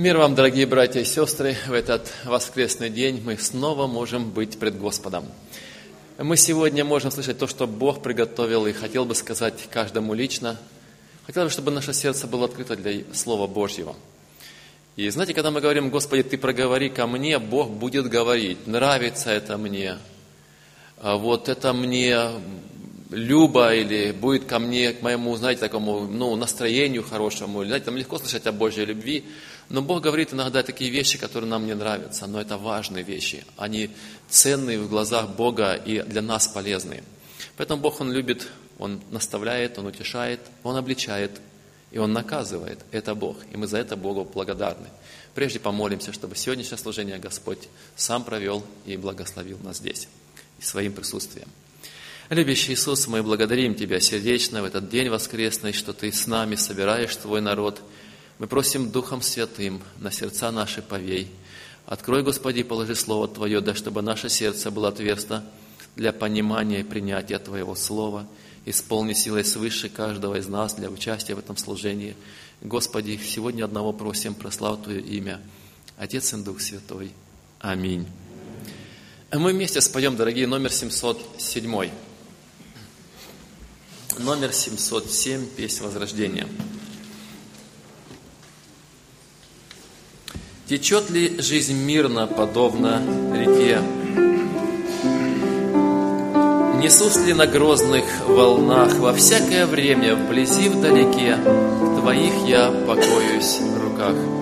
Мир вам, дорогие братья и сестры, в этот воскресный день мы снова можем быть пред Господом. Мы сегодня можем слышать то, что Бог приготовил, и хотел бы сказать каждому лично. Хотел бы, чтобы наше сердце было открыто для Слова Божьего. И знаете, когда мы говорим, Господи, Ты проговори ко мне, Бог будет говорить, нравится это мне, а вот это мне Люба или будет ко мне, к моему, знаете, такому, ну, настроению хорошему, знаете, там легко слышать о Божьей любви, но Бог говорит иногда такие вещи, которые нам не нравятся, но это важные вещи, они ценные в глазах Бога и для нас полезные. Поэтому Бог, Он любит, Он наставляет, Он утешает, Он обличает, и Он наказывает. Это Бог, и мы за это Богу благодарны. Прежде помолимся, чтобы сегодняшнее служение Господь сам провел и благословил нас здесь, своим присутствием. Любящий Иисус, мы благодарим Тебя сердечно в этот день воскресный, что Ты с нами собираешь Твой народ. Мы просим Духом Святым на сердца наши повей. Открой, Господи, положи Слово Твое, да чтобы наше сердце было отверсто для понимания и принятия Твоего Слова. Исполни силой свыше каждого из нас для участия в этом служении. Господи, сегодня одного просим, прослав Твое имя. Отец и Дух Святой. Аминь. Мы вместе споем, дорогие, номер 707 номер 707, песнь Возрождения. Течет ли жизнь мирно, подобно реке? Несусь ли на грозных волнах во всякое время, вблизи, вдалеке, Твоих я покоюсь в руках?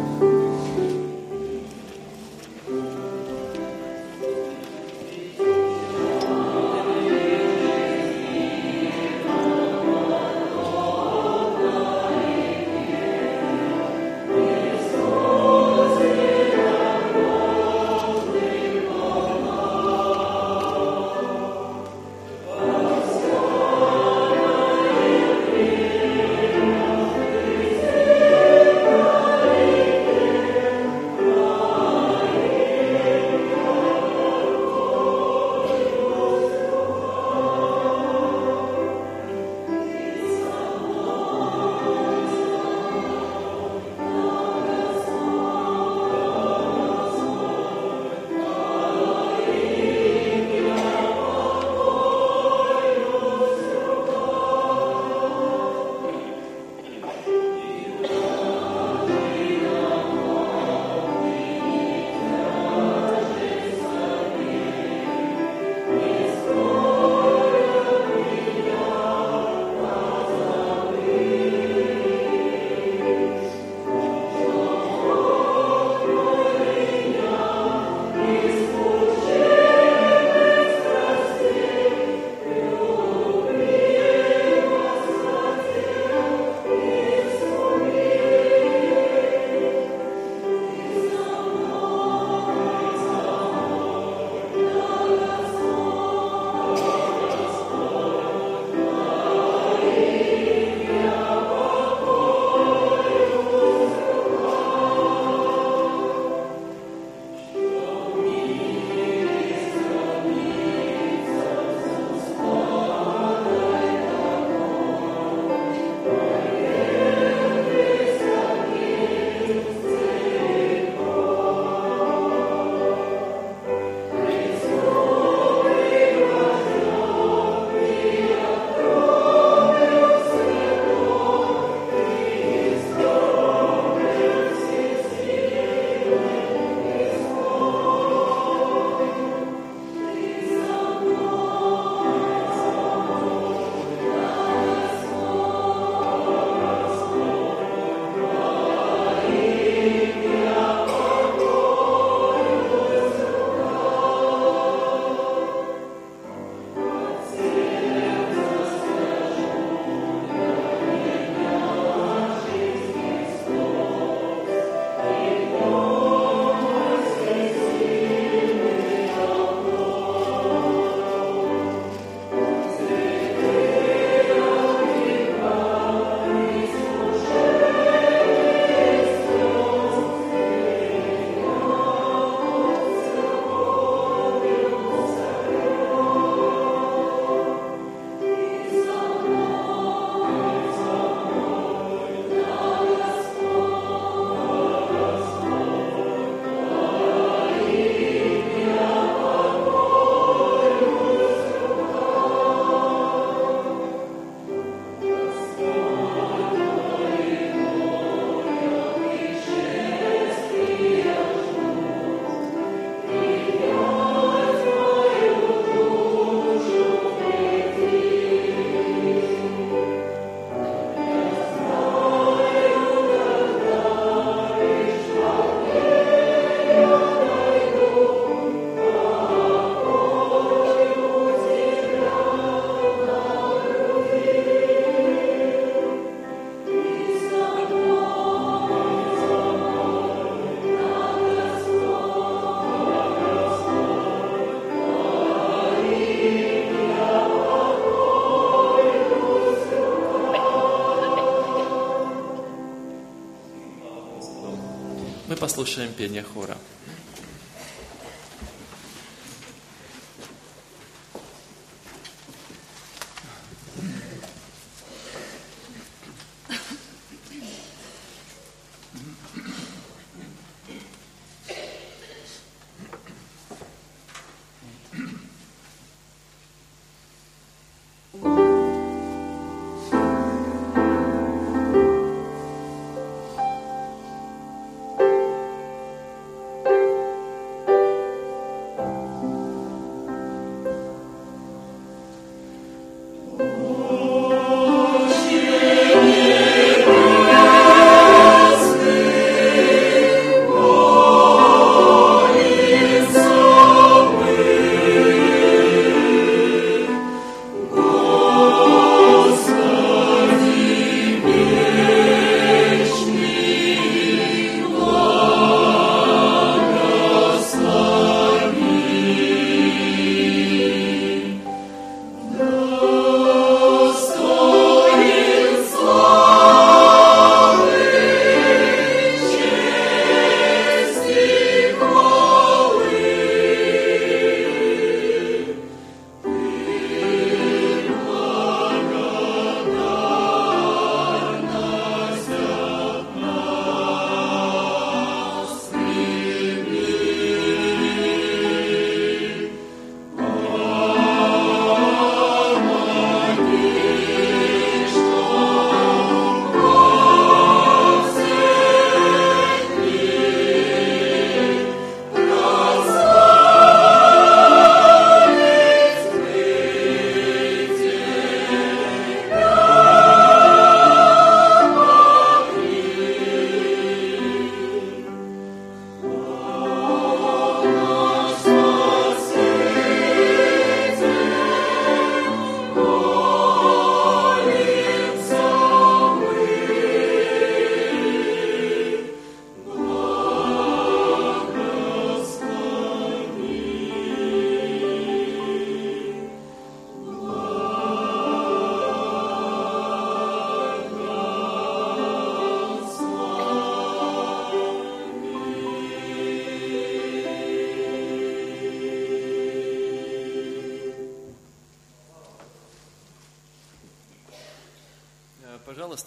Мы послушаем пение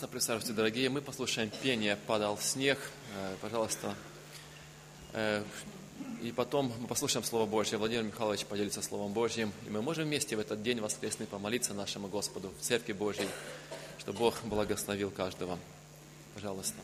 Пожалуйста, присаживайтесь, дорогие. Мы послушаем пение «Падал снег». Э, пожалуйста. Э, и потом мы послушаем Слово Божье. Владимир Михайлович поделится Словом Божьим. И мы можем вместе в этот день воскресный помолиться нашему Господу в Церкви Божьей, чтобы Бог благословил каждого. Пожалуйста.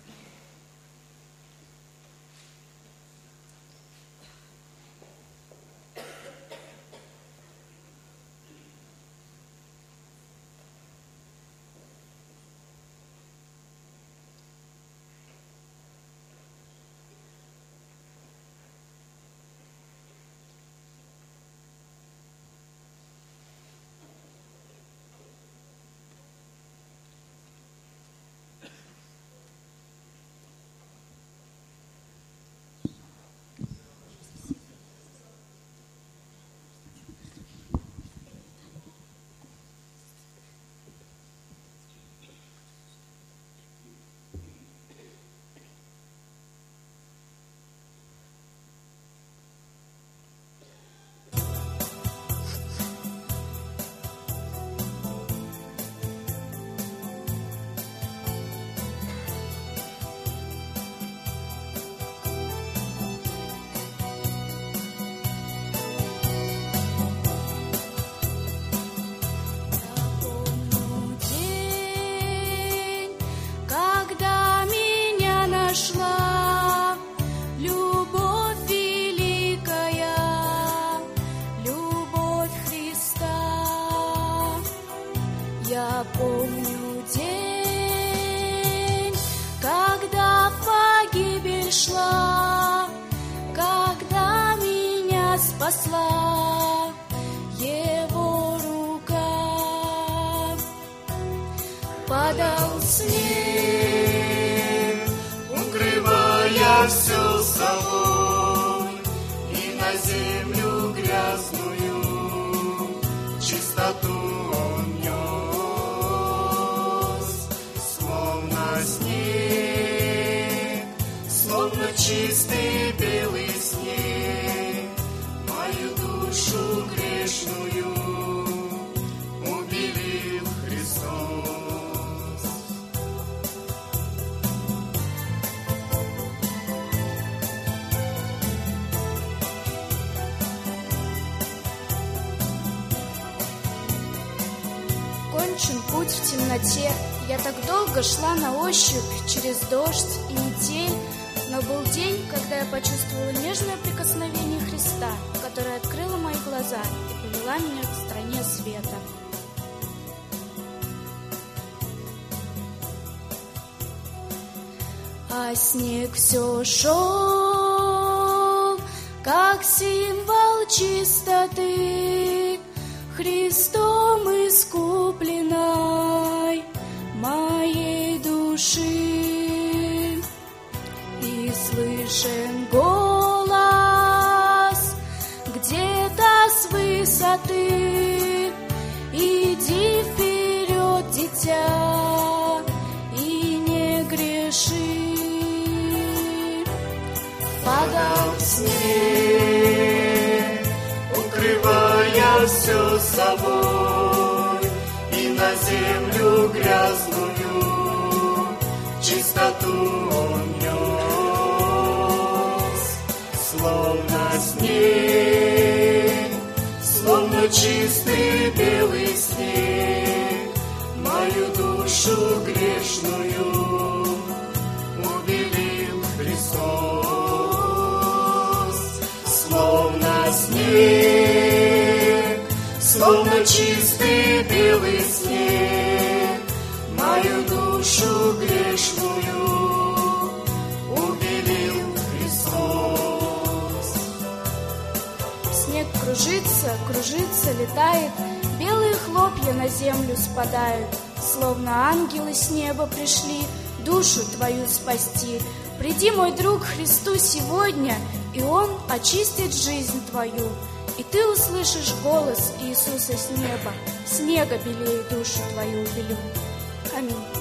Темноте. Я так долго шла на ощупь через дождь и метель, но был день, когда я почувствовала нежное прикосновение Христа, которое открыло мои глаза и повела меня к стране света. А снег все шел, как символ чистоты, Христом летает, Белые хлопья на землю спадают, Словно ангелы с неба пришли Душу твою спасти. Приди, мой друг, Христу сегодня, И Он очистит жизнь твою. И ты услышишь голос Иисуса с неба, Снега белее душу твою убелю. Аминь.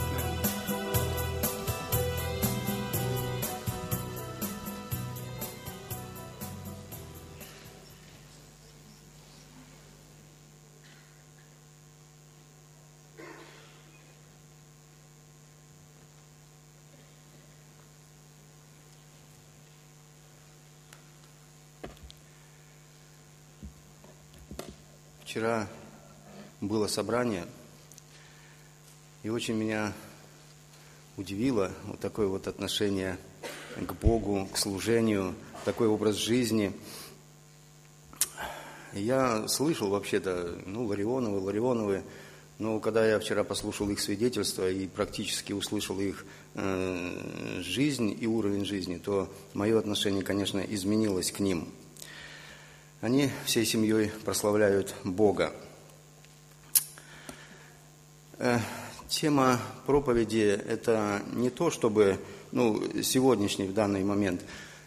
Вчера было собрание, и очень меня удивило вот такое вот отношение к Богу, к служению, такой образ жизни. Я слышал вообще-то, ну, Ларионовы, Ларионовы, но когда я вчера послушал их свидетельства и практически услышал их э, жизнь и уровень жизни, то мое отношение, конечно, изменилось к ним. Они всей семьей прославляют Бога. Э, Тема проповеди – это не то, чтобы, ну, сегодняшний в данный момент,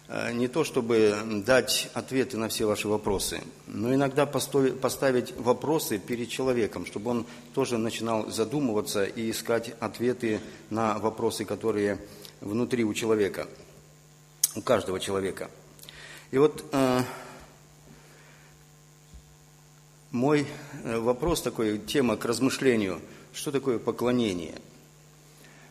э, не то, чтобы дать ответы на все ваши вопросы, но иногда поставить вопросы перед человеком, чтобы он тоже начинал задумываться и искать ответы на вопросы, которые внутри у человека, у каждого человека. И вот э, мой э, вопрос такой, тема к размышлению – что такое поклонение.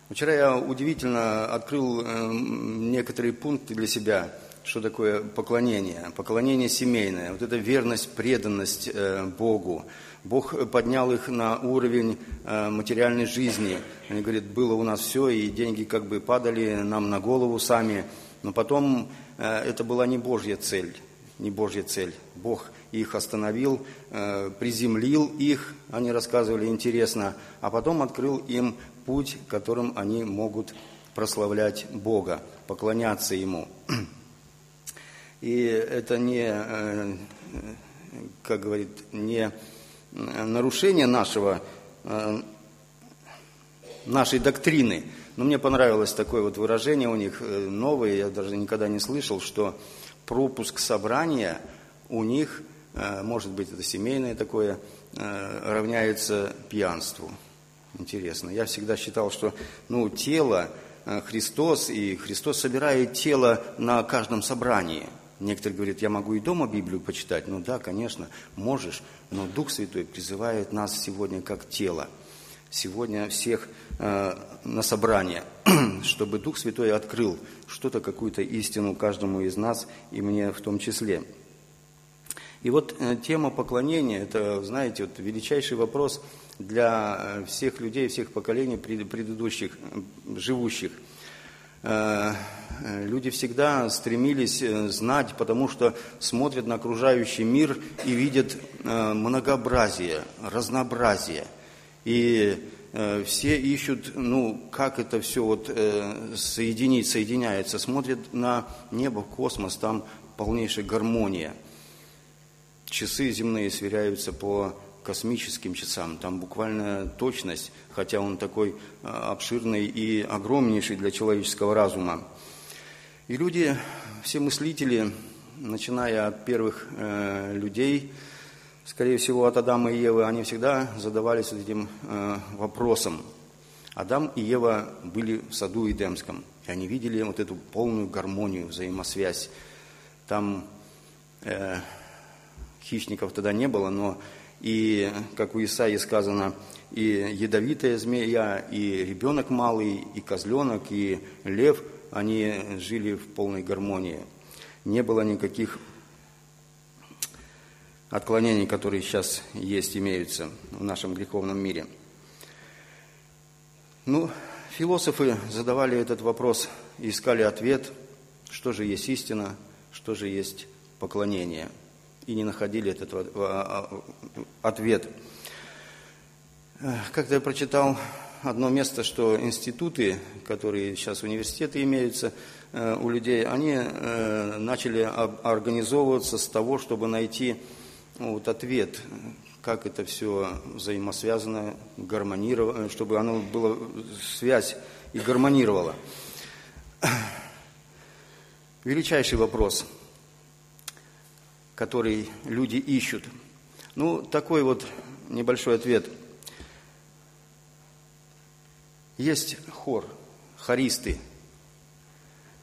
Вчера я удивительно открыл э, некоторые пункты для себя, что такое поклонение. Поклонение семейное, вот эта верность, преданность э, Богу. Бог поднял их на уровень материальной жизни. Они говорят, было у нас все, и деньги как бы падали нам на голову сами. Но потом это была не Божья цель, не Божья цель. Бог их остановил, э, приземлил их, они рассказывали интересно, а потом открыл им путь, которым они могут прославлять Бога, поклоняться Ему. И это не, э, как говорит, не нарушение нашего, э, нашей доктрины, но мне понравилось такое вот выражение у них новое, я даже никогда не слышал, что пропуск собрания у них Э, может быть, это семейное такое, э, равняется пьянству. Интересно. Я всегда считал, что ну, тело э, Христос, и Христос собирает тело на каждом собрании. Некоторые говорят, я могу и дома Библию почитать. Ну да, конечно, можешь, но Дух Святой призывает нас сегодня как тело. Сегодня всех на собрание, чтобы Дух Святой открыл что-то, какую-то истину каждому из нас, и мне в том числе. И вот э, тема поклонения, это, знаете, вот величайший вопрос для э, всех людей, всех поколений предыдущих, живущих. Э, люди всегда стремились знать, потому что смотрят на окружающий мир и видят многообразие, разнообразие. И все ищут, ну, как это все вот соединить, соединяется. Смотрят на небо, космос, там полнейшая гармония – часы земные сверяются по космическим часам, там буквально точность, хотя он такой а, обширный и огромнейший для человеческого разума. И люди, все мыслители, начиная от первых э, людей, скорее всего, от Адама и Евы, они всегда задавались этим э, вопросом. Адам и Ева были в саду Эдемском, и они видели вот эту полную гармонию, взаимосвязь. Там э, хищников тогда не было, но и, как у Исаии сказано, и ядовитая змея, и ребенок малый, и козленок, и лев, они жили в полной гармонии. Не было никаких отклонений, которые сейчас есть, имеются в нашем греховном мире. Ну, философы задавали этот вопрос и искали ответ, что же есть истина, что же есть поклонение – и не находили этот а, а, ответ. Как-то я прочитал одно место, что институты, которые сейчас университеты имеются э, у людей, они э, начали организовываться с того, чтобы найти ну, вот ответ, как это все взаимосвязано, гармонировано, чтобы оно было связь и гармонировало. Величайший вопрос – который люди ищут? Ну, такой вот небольшой ответ. Есть хор, хористы,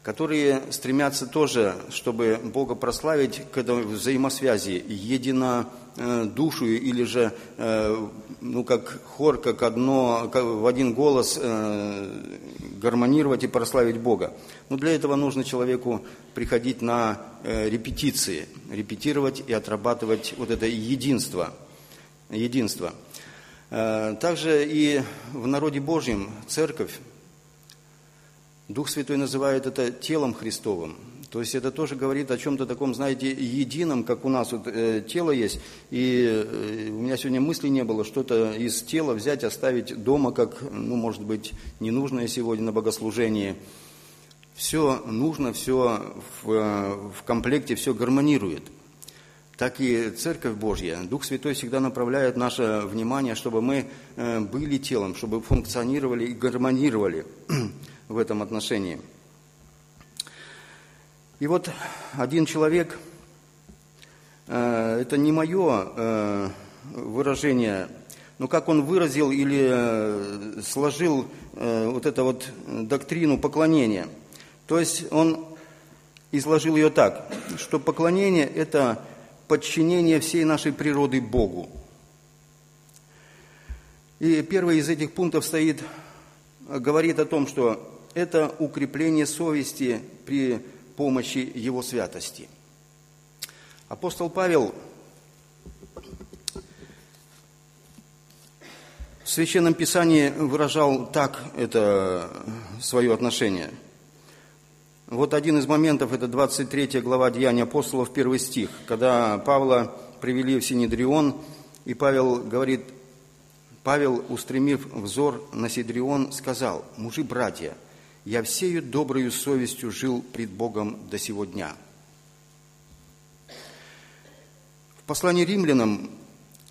которые стремятся тоже, чтобы Бога прославить к этой взаимосвязи, едино Э, душу или же, э, ну, как хор, как одно, как в один голос э, гармонировать и прославить Бога. Но для этого нужно человеку приходить на репетиции, репетировать и отрабатывать вот это единство. единство. Также и в народе Божьем церковь, Дух Святой называет это телом Христовым. То есть это тоже говорит о чем-то таком, знаете, едином, как у нас вот, э, тело есть. И э, у меня сегодня мысли не было что-то из тела взять, оставить дома, как, ну, может быть, ненужное сегодня на богослужении. Все нужно, все в, э, в комплекте, все гармонирует. Так и Церковь Божья, Дух Святой всегда направляет наше внимание, чтобы мы э, были телом, чтобы функционировали и гармонировали в этом отношении – и вот один человек, э, это не мое э, выражение, но как он выразил или э, сложил вот эту вот доктрину поклонения. То есть он изложил ее так, что поклонение – это подчинение всей нашей природы Богу. И первый из этих пунктов стоит, говорит о том, что это укрепление совести при помощи Его святости. Апостол Павел в Священном Писании выражал так это свое отношение. Вот один из моментов, это 23 глава Деяния апостолов, первый стих, когда Павла привели в Синедрион, и Павел говорит, Павел, устремив взор на Сидрион, сказал, «Мужи, братья, я всею доброю совестью жил пред Богом до сего дня. В послании римлянам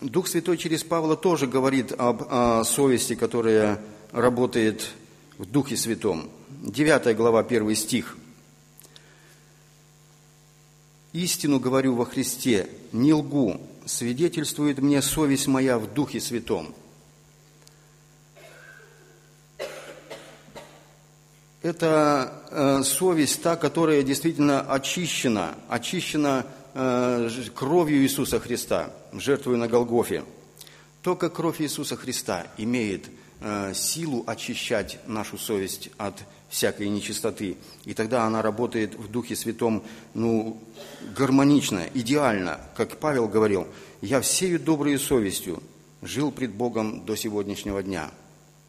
Дух Святой через Павла тоже говорит об о совести, которая работает в Духе Святом. Девятая глава, первый стих. «Истину говорю во Христе, не лгу, свидетельствует мне совесть моя в Духе Святом». Это э, совесть та, которая действительно очищена, очищена э, кровью Иисуса Христа, жертвой на Голгофе. Только кровь Иисуса Христа имеет э, силу очищать нашу совесть от всякой нечистоты. И тогда она работает в Духе Святом ну, гармонично, идеально. Как Павел говорил, «Я всею доброй совестью жил пред Богом до сегодняшнего дня».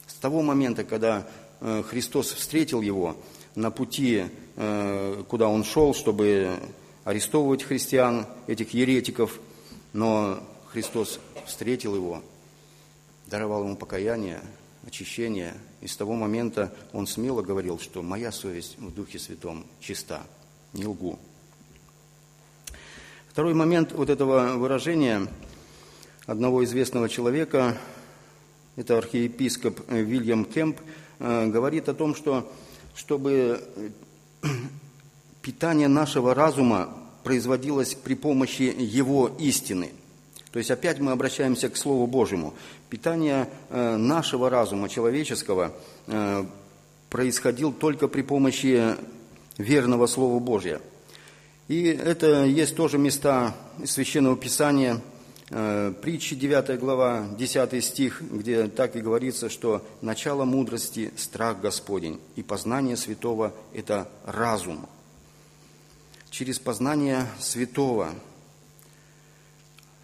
С того момента, когда Христос встретил его на пути, э, куда он шел, чтобы арестовывать христиан, этих еретиков, но Христос встретил его, даровал ему покаяние, очищение, и с того момента он смело говорил, что моя совесть в Духе Святом чиста, не лгу. Второй момент вот этого выражения одного известного человека, это архиепископ Вильям Кемп – Э, говорит о том, что чтобы э, питание нашего разума производилось при помощи его истины. То есть опять мы обращаемся к Слову Божьему. Питание э, нашего разума, человеческого, происходило только при помощи верного Слова Божьего. И это есть тоже места Священного Писания – Э, притчи 9 глава, 10 стих, где так и говорится, что начало мудрости – страх Господень, и познание святого – это разум. Через познание святого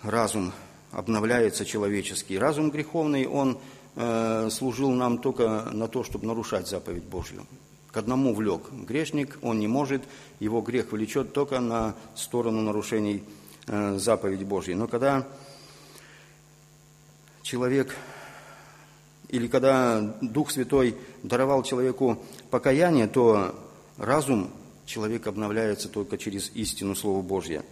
разум обновляется человеческий. Разум греховный, он э, служил нам только на то, чтобы нарушать заповедь Божью. К одному влек грешник, он не может, его грех влечет только на сторону нарушений Э, заповедь Божьей. Но когда человек или когда Дух Святой даровал человеку покаяние, то разум человека обновляется только через истину Слова Божье.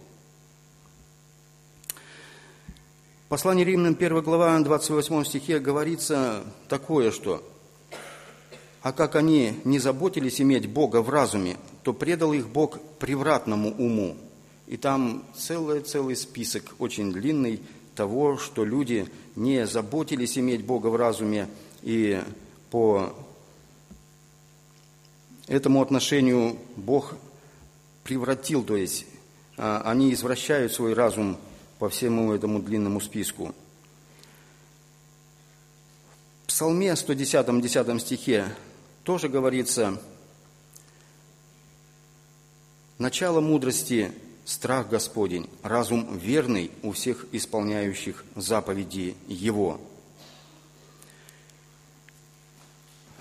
Послание Римлянам 1 глава 28 стихе говорится такое, что «А как они не заботились иметь Бога в разуме, то предал их Бог превратному уму, и там целый-целый список, очень длинный, того, что люди не заботились иметь Бога в разуме, и по этому отношению Бог превратил, то есть а, они извращают свой разум по всему этому длинному списку. В Псалме 110, 10 стихе тоже говорится, «Начало мудрости страх Господень, разум верный у всех исполняющих заповеди Его.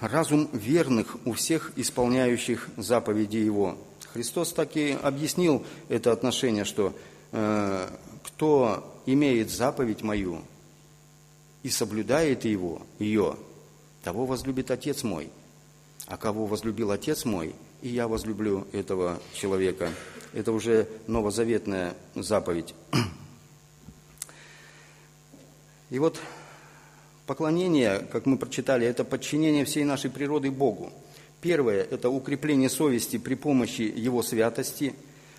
Разум верных у всех исполняющих заповеди Его. Христос так и объяснил это отношение, что э, кто имеет заповедь мою и соблюдает его, ее, того возлюбит Отец мой. А кого возлюбил Отец мой, и я возлюблю этого человека. Это уже новозаветная заповедь. И вот поклонение, как мы прочитали, это подчинение всей нашей природы Богу. Первое – это укрепление совести при помощи Его святости.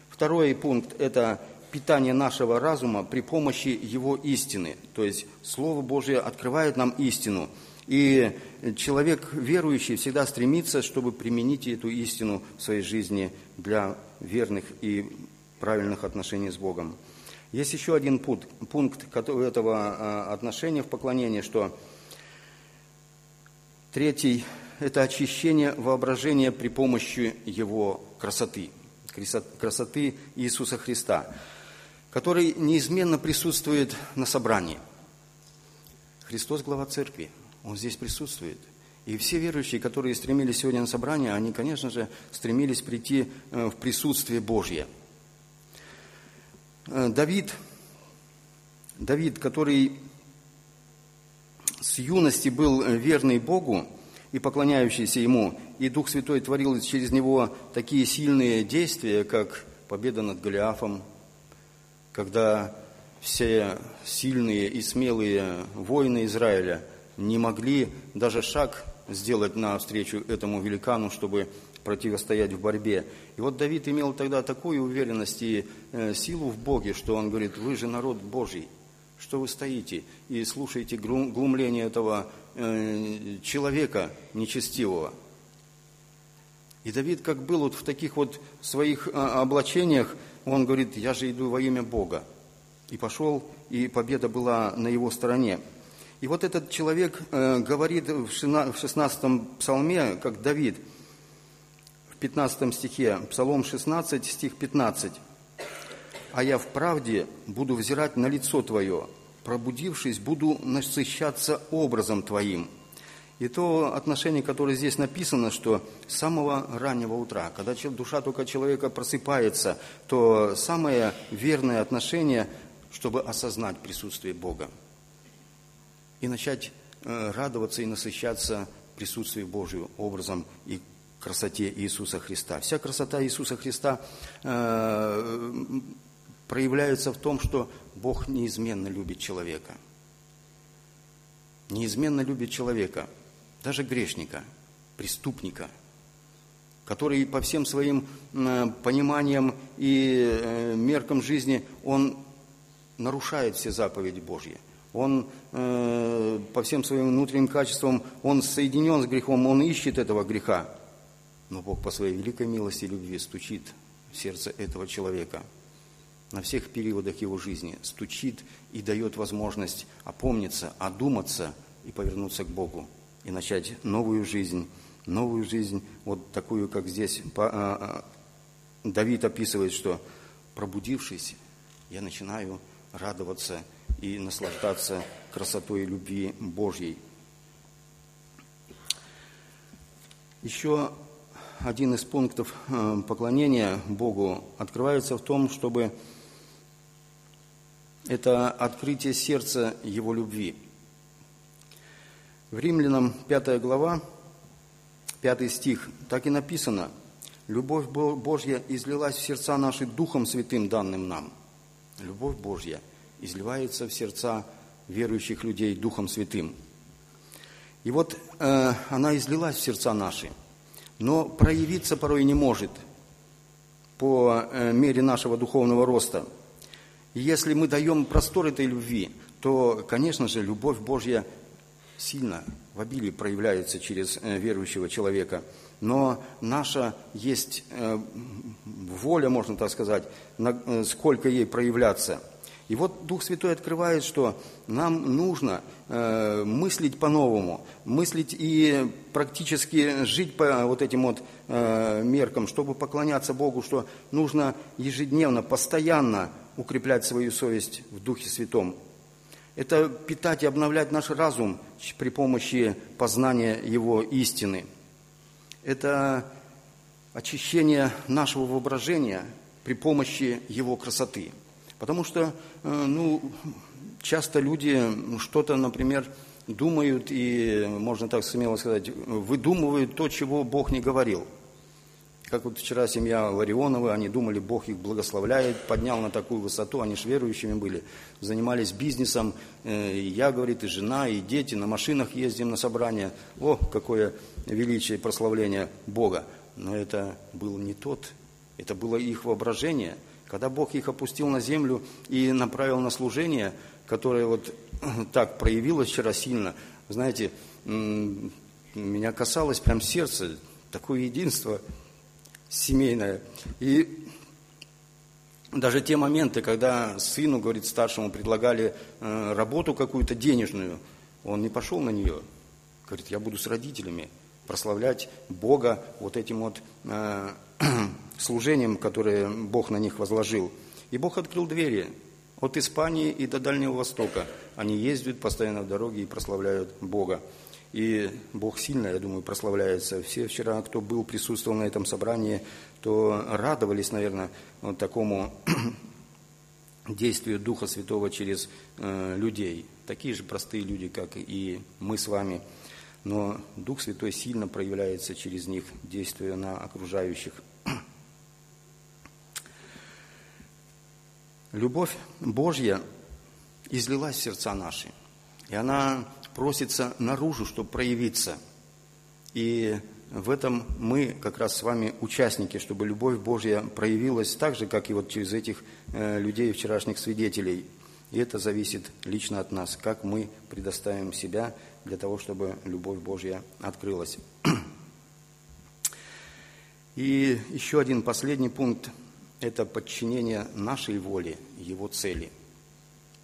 Второй пункт – это питание нашего разума при помощи Его истины. То есть Слово Божие открывает нам истину. И человек верующий всегда стремится, чтобы применить эту истину в своей жизни для верных и правильных отношений с Богом. Есть еще один пункт, пункт этого а, отношения в поклонении, что третий – это очищение воображения при помощи Его красоты, красоты Иисуса Христа, который неизменно присутствует на собрании. Христос – глава церкви, Он здесь присутствует – и все верующие, которые стремились сегодня на собрание, они, конечно же, стремились прийти э, в присутствие Божье. Э, Давид, Давид, который с юности был верный Богу и поклоняющийся Ему, и Дух Святой творил через него такие сильные действия, как победа над Голиафом, когда все сильные и смелые воины Израиля не могли даже шаг сделать навстречу этому великану, чтобы противостоять в борьбе. И вот Давид имел тогда такую уверенность и э, силу в Боге, что он говорит, вы же народ Божий, что вы стоите и слушаете глумление этого э, человека нечестивого. И Давид, как был вот в таких вот своих а, облачениях, он говорит, я же иду во имя Бога. И пошел, и победа была на его стороне. И вот этот человек э, говорит в 16-м псалме, как Давид, в 15 стихе, Псалом 16, стих 15. «А я в правде буду взирать на лицо Твое, пробудившись, буду насыщаться образом Твоим». И то отношение, которое здесь написано, что с самого раннего утра, когда душа только человека просыпается, то самое верное отношение, чтобы осознать присутствие Бога и начать э, радоваться и насыщаться присутствием Божьим образом и красоте Иисуса Христа. Вся красота Иисуса Христа э, проявляется в том, что Бог неизменно любит человека. Неизменно любит человека – даже грешника, преступника, который по всем своим пониманиям и э, меркам жизни, он нарушает все заповеди Божьи. Он э, по всем своим внутренним качествам, он соединен с грехом, он ищет этого греха. Но Бог по своей великой милости и любви стучит в сердце этого человека на всех периодах его жизни, стучит и дает возможность опомниться, одуматься и повернуться к Богу и начать новую жизнь, новую жизнь, вот такую, как здесь а, а, Давид описывает, что пробудившись, я начинаю радоваться и наслаждаться красотой любви Божьей. Еще один из пунктов а, поклонения Богу открывается в том, чтобы это открытие сердца Его любви – в Римлянам 5 глава, 5 стих, так и написано, «Любовь Божья излилась в сердца наши Духом Святым, данным нам». Любовь Божья изливается в сердца верующих людей Духом Святым. И вот э, она излилась в сердца наши, но проявиться порой не может по э, мере нашего духовного роста. И если мы даем простор этой любви, то, конечно же, любовь Божья сильно в обилии проявляется через э, верующего человека. Но наша есть э, воля, можно так сказать, э, сколько ей проявляться. И вот Дух Святой открывает, что нам нужно мыслить по-новому, мыслить и практически жить по вот этим вот меркам, чтобы поклоняться Богу, что нужно ежедневно, постоянно укреплять свою совесть в Духе Святом. Это питать и обновлять наш разум при помощи познания его истины. Это очищение нашего воображения при помощи его красоты. Потому что, э, ну, часто люди что-то, например, думают и, можно так смело сказать, выдумывают то, чего Бог не говорил – как вот вчера семья Ларионова, они думали, Бог их благословляет, поднял на такую высоту, они же верующими были, занимались бизнесом, э, и я, говорит, и жена, и дети, на машинах ездим на собрания. О, какое величие и прославление Бога. Но это был не тот, это было их воображение. Когда Бог их опустил на землю и направил на служение, которое вот так проявилось вчера сильно, знаете, меня касалось прям сердце, такое единство – семейное. И даже те моменты, когда сыну, говорит, старшему предлагали э, работу какую-то денежную, он не пошел на нее. Говорит, я буду с родителями прославлять Бога вот этим вот э, служением, которое Бог на них возложил. И Бог открыл двери от Испании и до Дальнего Востока. Они ездят постоянно в дороге и прославляют Бога. И Бог сильно, я думаю, прославляется. Все вчера, кто был, присутствовал на этом собрании, то радовались, наверное, вот такому действию Духа Святого через э, людей. Такие же простые люди, как и мы с вами. Но Дух Святой сильно проявляется через них, действуя на окружающих. Любовь Божья излилась в сердца наши. И она просится наружу, чтобы проявиться. И в этом мы как раз с вами участники, чтобы любовь Божья проявилась так же, как и вот через этих э, людей, вчерашних свидетелей. И это зависит лично от нас, как мы предоставим себя для того, чтобы любовь Божья открылась. И еще один последний пункт – это подчинение нашей воле Его цели.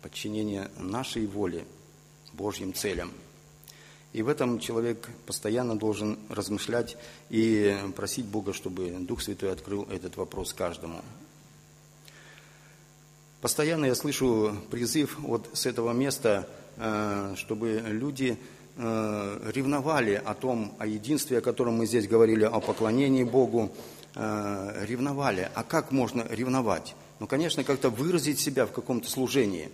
Подчинение нашей воле Божьим целям. И в этом человек постоянно должен размышлять и просить Бога, чтобы Дух Святой открыл этот вопрос каждому. Постоянно я слышу призыв вот с этого места, э, чтобы люди Э, ревновали о том, о единстве, о котором мы здесь говорили, о поклонении Богу, э, ревновали. А как можно ревновать? Ну, конечно, как-то выразить себя в каком-то служении.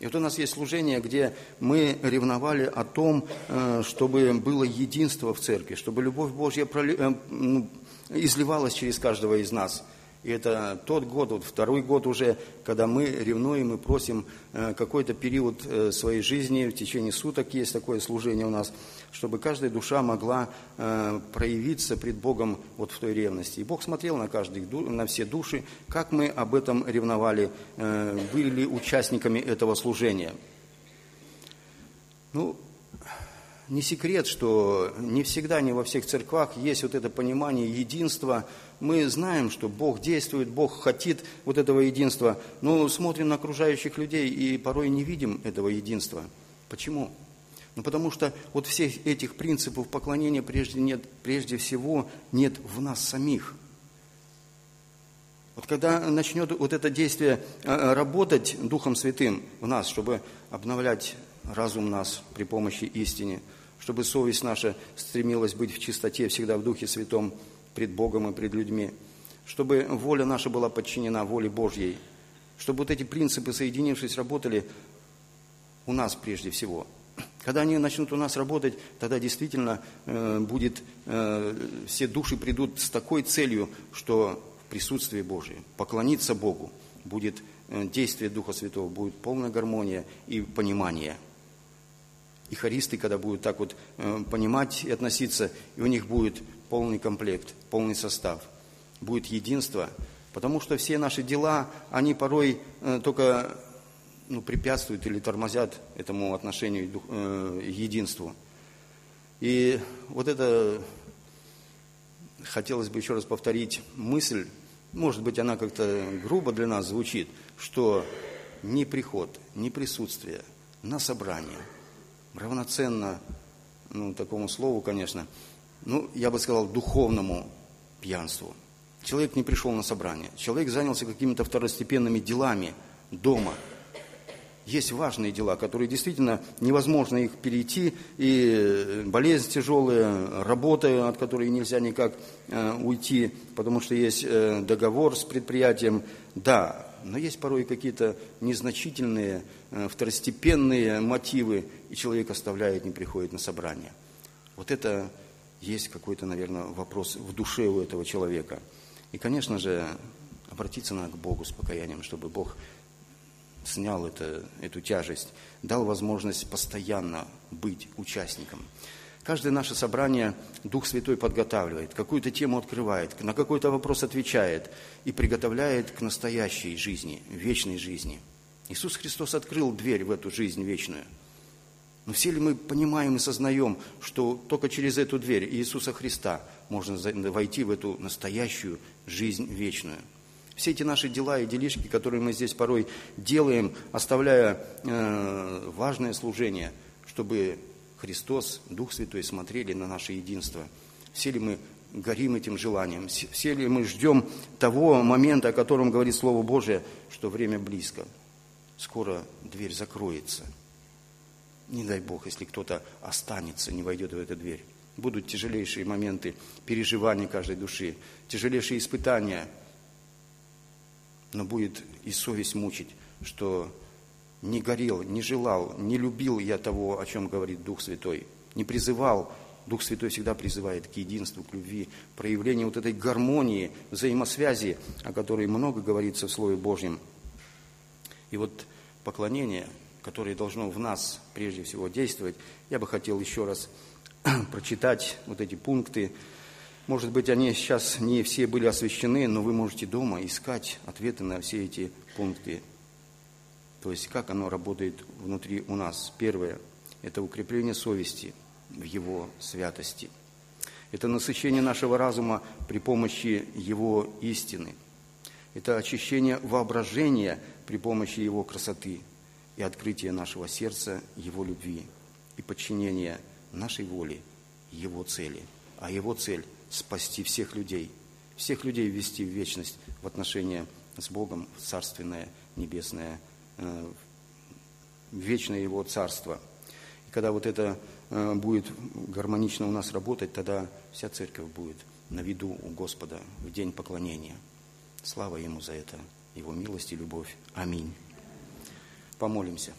И вот у нас есть служение, где мы ревновали о том, э, чтобы было единство в церкви, чтобы любовь Божья ну, изливалась через каждого из нас – и это тот год, вот второй год уже, когда мы ревнуем и просим э, какой-то период э, своей жизни, в течение суток есть такое служение у нас, чтобы каждая душа могла э, проявиться пред Богом вот в той ревности. И Бог смотрел на, каждый, на все души, как мы об этом ревновали, были участниками этого служения. Ну, не секрет, что не всегда, не во всех церквах есть вот это понимание единства. Мы знаем, что Бог действует, Бог хотит вот этого единства, но смотрим на окружающих людей и порой не видим этого единства. Почему? Ну, потому что вот всех этих принципов поклонения прежде, нет, прежде всего нет в нас самих. Вот когда начнет вот это действие э, работать Духом Святым в нас, чтобы обновлять разум нас при помощи истины, чтобы совесть наша стремилась быть в чистоте всегда в Духе Святом пред Богом и пред людьми, чтобы воля наша была подчинена воле Божьей, чтобы вот эти принципы, соединившись, работали у нас прежде всего. Когда они начнут у нас работать, тогда действительно э, будет, э, все души придут с такой целью, что в присутствии Божьем, поклониться Богу, будет э, действие Духа Святого, будет полная гармония и понимание – и хористы, когда будут так вот э, понимать и относиться, и у них будет полный комплект, полный состав, будет единство, потому что все наши дела, они порой э, только ну, препятствуют или тормозят этому отношению, э, единству. И вот это хотелось бы еще раз повторить мысль, может быть, она как-то грубо для нас звучит, что ни приход, ни присутствие на собрание – равноценно, ну, такому слову, конечно, ну, я бы сказал, духовному пьянству. Человек не пришел на собрание, человек занялся какими-то второстепенными делами дома. Есть важные дела, которые действительно невозможно их перейти, и болезнь тяжелая, работа, от которой нельзя никак э, уйти, потому что есть э, договор с предприятием. Да, но есть порой какие-то незначительные, э, второстепенные мотивы, и человек оставляет, не приходит на собрание. Вот это есть какой-то, наверное, вопрос в душе у этого человека. И, конечно же, обратиться надо к Богу с покаянием, чтобы Бог снял это, эту тяжесть, дал возможность постоянно быть участником. Каждое наше собрание Дух Святой подготавливает, какую-то тему открывает, на какой-то вопрос отвечает и приготовляет к настоящей жизни, вечной жизни. Иисус Христос открыл дверь в эту жизнь вечную. Но все ли мы понимаем и сознаем, что только через эту дверь Иисуса Христа можно войти в эту настоящую жизнь вечную? Все эти наши дела и делишки, которые мы здесь порой делаем, оставляя э, важное служение, чтобы Христос, Дух Святой смотрели на наше единство. Все ли мы горим этим желанием? Все ли мы ждем того момента, о котором говорит Слово Божие, что время близко? Скоро дверь закроется. Не дай Бог, если кто-то останется, не войдет в эту дверь. Будут тяжелейшие моменты переживания каждой души, тяжелейшие испытания. Но будет и совесть мучить, что не горел, не желал, не любил я того, о чем говорит Дух Святой, не призывал. Дух Святой всегда призывает к единству, к любви, проявлению вот этой гармонии, взаимосвязи, о которой много говорится в Слове Божьем. И вот поклонение, которое должно в нас прежде всего действовать, я бы хотел еще раз прочитать вот эти пункты. Может быть, они сейчас не все были освещены, но вы можете дома искать ответы на все эти пункты то есть как оно работает внутри у нас. Первое – это укрепление совести в его святости. Это насыщение нашего разума при помощи Его истины. Это очищение воображения при помощи Его красоты и открытие нашего сердца Его любви и подчинение нашей воли Его цели. А Его цель – спасти всех людей, всех людей ввести в вечность в отношения с Богом, в царственное небесное, э, в вечное Его царство. И когда вот это э, будет гармонично у нас работать, тогда вся церковь будет на виду у Господа в день поклонения. Слава Ему за это, Его милость и любовь. Аминь. Помолимся.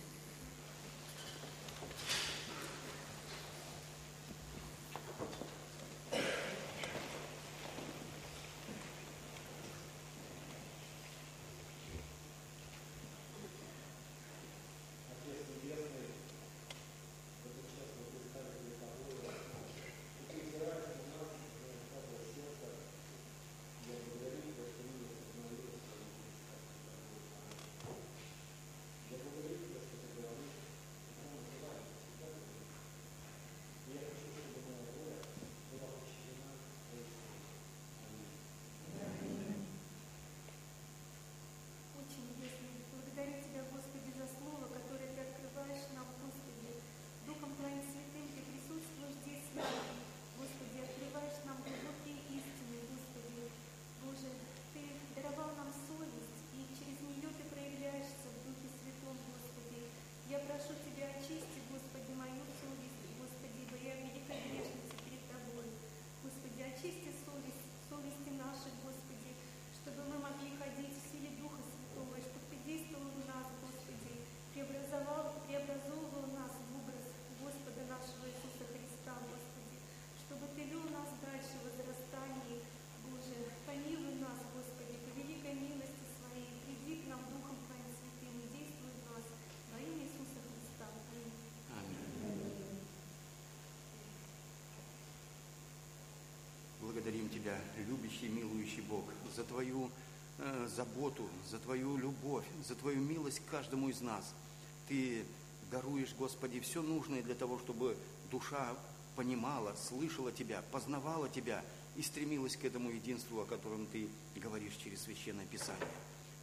Благодарим Тебя, любящий, милующий Бог, за Твою э, заботу, за Твою любовь, за Твою милость каждому из нас. Ты даруешь, Господи, все нужное для того, чтобы душа понимала, слышала Тебя, познавала Тебя и стремилась к этому единству, о котором Ты говоришь через Священное Писание.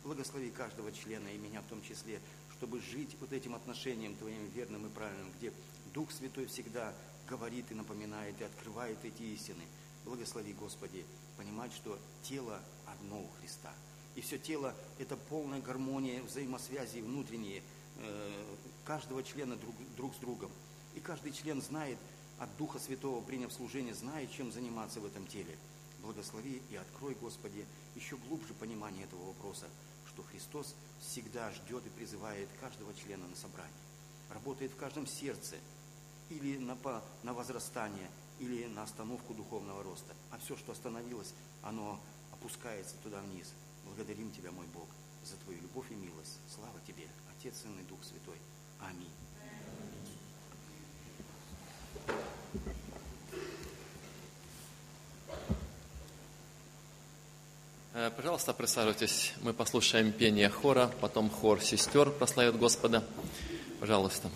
Благослови каждого члена и меня в том числе, чтобы жить вот этим отношением Твоим верным и правильным, где Дух Святой всегда говорит и напоминает, и открывает эти истины – Благослови, Господи, понимать, что тело одно у Христа. И все тело – это полная гармония, взаимосвязи внутренние э, каждого члена друг, друг с другом. И каждый член знает от Духа Святого, приняв служение, знает, чем заниматься в этом теле. Благослови и открой, Господи, еще глубже понимание этого вопроса, что Христос всегда ждет и призывает каждого члена на собрание. Работает в каждом сердце или на, на возрастание – или на остановку духовного роста. А все, что остановилось, оно опускается туда вниз. Благодарим Тебя, мой Бог, за Твою любовь и милость. Слава Тебе, Отец, Сын и Дух Святой. Аминь. Э, пожалуйста, присаживайтесь. Мы послушаем пение хора, потом хор сестер прославит Господа. Пожалуйста.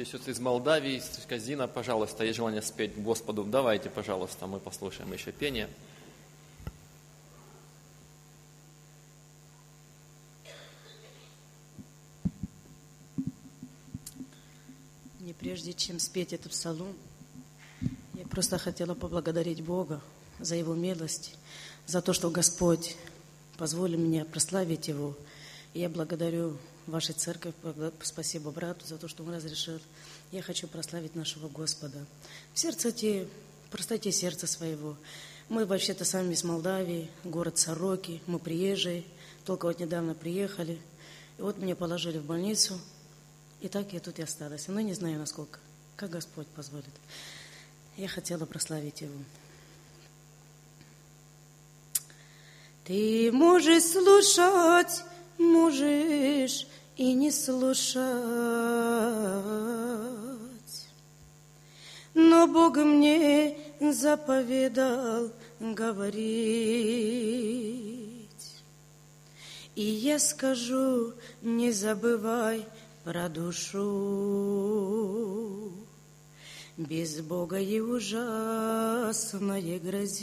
Есть из Молдавии, из Казина, пожалуйста, есть желание спеть Господу. Давайте, пожалуйста, мы послушаем еще пение. Не прежде чем спеть этот псалом, я просто хотела поблагодарить Бога за Его милость, за то, что Господь позволил мне прославить Его. Я благодарю вашей церковь, спасибо брату за то, что он разрешил. Я хочу прославить нашего Господа. В сердце те, простоте сердца своего. Мы вообще-то сами из Молдавии, город Сороки, мы приезжие, только вот недавно приехали. И вот меня положили в больницу, и так я тут и осталась. Но не знаю, насколько, как Господь позволит. Я хотела прославить Его. Ты можешь слушать, можешь и не слушать. Но Бог мне заповедал говорить. И я скажу, не забывай про душу. Без Бога и ужасное грозит.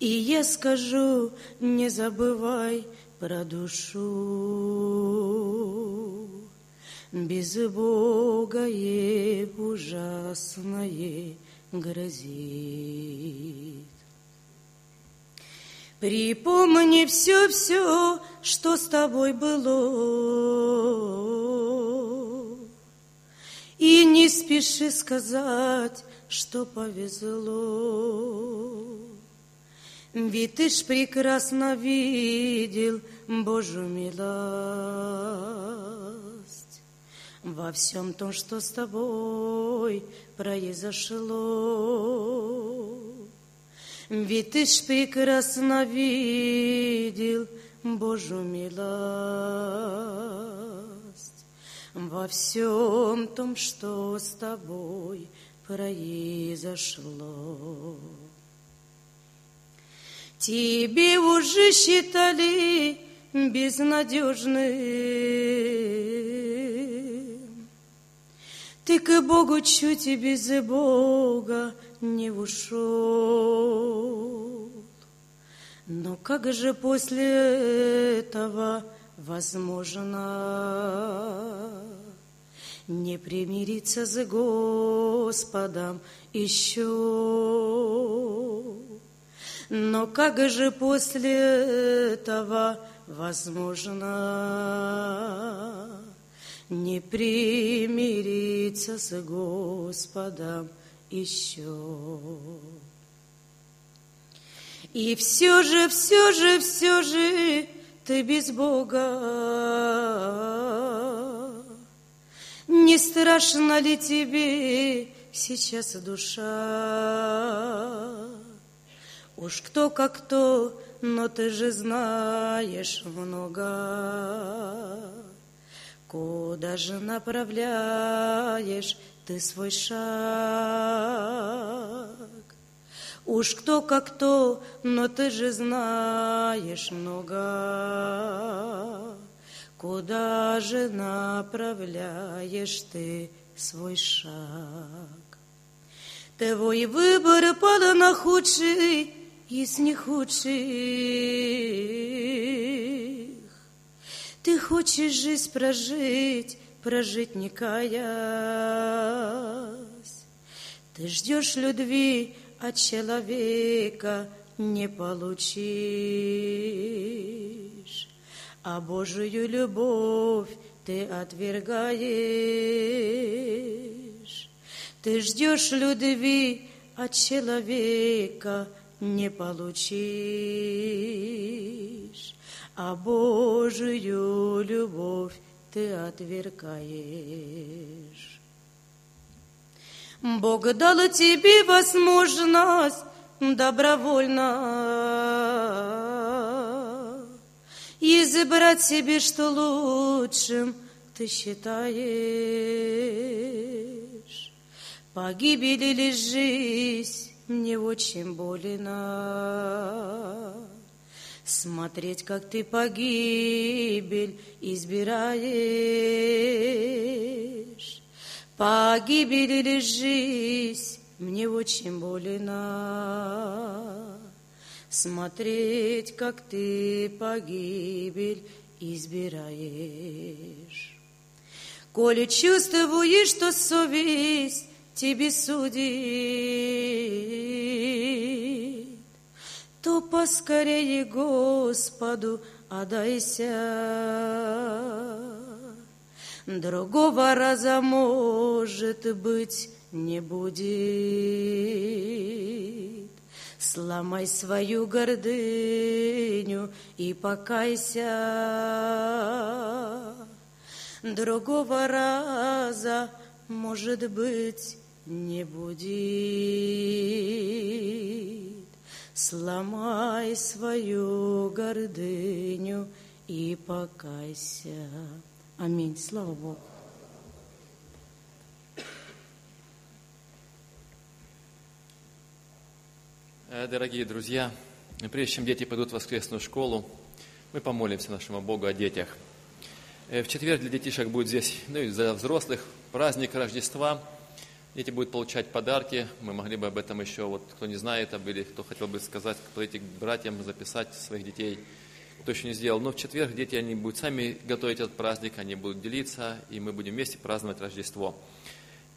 И я скажу, не забывай про душу. Без и ужасное грозит. Припомни все-все, что с тобой было. И не спеши сказать, что повезло. Ведь ты ж прекрасно видел Божью милость во всем том, что с тобой произошло. Ведь ты ж прекрасно видел Божью милость во всем том, что с тобой произошло. Тебе уже считали безнадежным. Ты к Богу чуть и без Бога не ушел. Но как же после этого возможно не примириться с Господом еще? Но как же после этого возможно не примириться с Господом еще? И все же, все же, все же ты без Бога. Не страшно ли тебе сейчас душа? Уж кто как кто, но ты же знаешь много. Куда же направляешь ты свой шаг? Уж кто как кто, но ты же знаешь много. Куда же направляешь ты свой шаг? Твой выбор пал на худший, из нехудших. Ты хочешь жизнь прожить, прожить не каясь. Ты ждешь любви от человека, не получишь. А Божию любовь ты отвергаешь. Ты ждешь любви от человека, не получишь, а Божию любовь ты отвергаешь. Бог дал тебе возможность добровольно избрать себе, что лучшим ты считаешь. Погибель или жизнь мне очень больно. Смотреть, как ты погибель избираешь. Погибель или жизнь мне очень больно. Смотреть, как ты погибель избираешь. Коли чувствуешь, что совесть тебе судит, то поскорее Господу отдайся. Другого раза, может быть, не будет. Сломай свою гордыню и покайся. Другого раза, может быть, не будет. Сломай свою гордыню и покайся. Аминь. Слава Богу. Э, Дорогие друзья, прежде чем дети пойдут в воскресную школу, мы помолимся нашему Богу о детях. Э, В четверг для детишек будет здесь, ну и за взрослых, праздник Рождества. Дети будут получать подарки. Мы могли бы об этом еще, вот кто не знает, об, или кто хотел бы сказать, подойти к братьям, записать своих детей, кто еще не сделал. Но в четверг дети, они будут сами готовить этот праздник, они будут делиться, и мы будем вместе праздновать Рождество.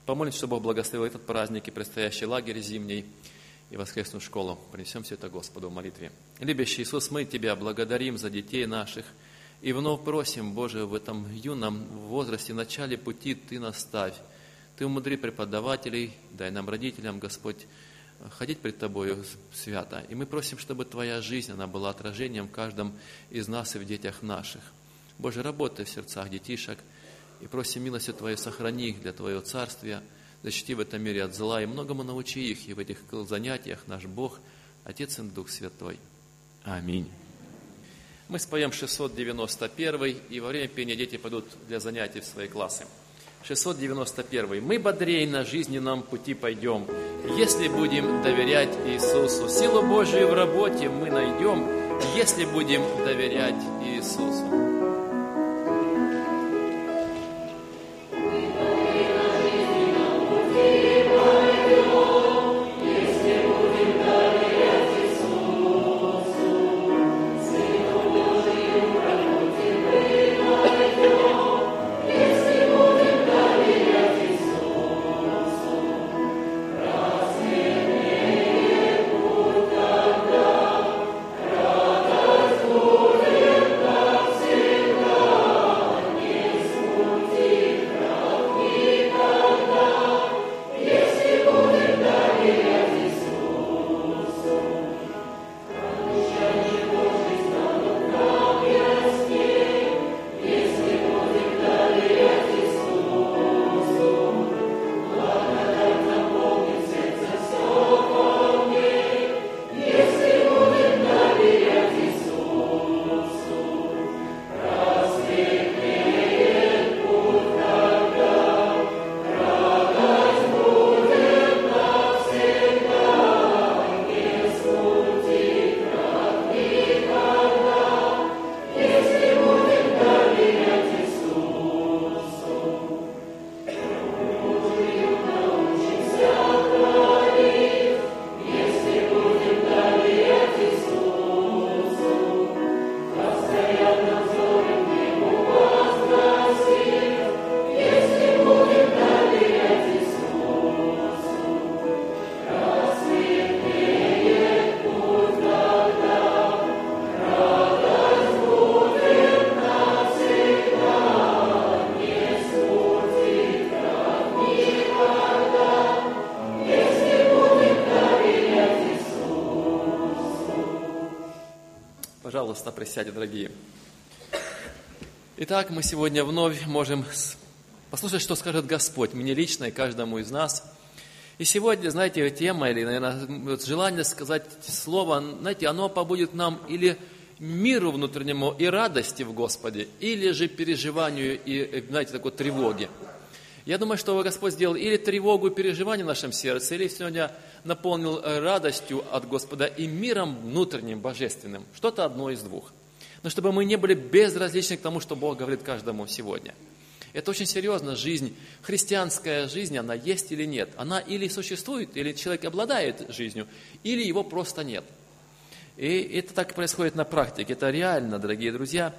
Помолимся, чтобы Бог благословил этот праздник и предстоящий лагерь зимний и воскресную школу. Принесем все это Господу в молитве. Любящий Иисус, мы Тебя благодарим за детей наших и вновь просим, Боже, в этом юном возрасте, начале пути Ты наставь. Ты умудри преподавателей, дай нам, родителям, Господь, ходить пред Тобою свято. И мы просим, чтобы Твоя жизнь, она была отражением в каждом из нас и в детях наших. Боже, работай в сердцах детишек и просим милостью Твою, сохрани их для Твоего Царствия, защити в этом мире от зла и многому научи их, и в этих занятиях наш Бог, Отец и Дух Святой. Аминь. Мы споем 691, и во время пения дети пойдут для занятий в свои классы. 691. Мы бодрей на жизненном пути пойдем, если будем доверять Иисусу. Силу Божию в работе мы найдем, если будем доверять Иисусу. Пожалуйста, присядьте, дорогие. Итак, мы сегодня вновь можем послушать, что скажет Господь мне лично и каждому из нас. И сегодня, знаете, тема или, наверное, желание сказать слово, знаете, оно побудет нам или миру внутреннему и радости в Господе, или же переживанию и, знаете, такой тревоги. Я думаю, что Господь сделал или тревогу и переживание в нашем сердце, или сегодня наполнил радостью от Господа и миром внутренним, божественным. Что-то одно из двух. Но чтобы мы не были безразличны к тому, что Бог говорит каждому сегодня. Это очень серьезно. Жизнь, христианская жизнь, она есть или нет. Она или существует, или человек обладает жизнью, или его просто нет. И это так происходит на практике. Это реально, дорогие друзья.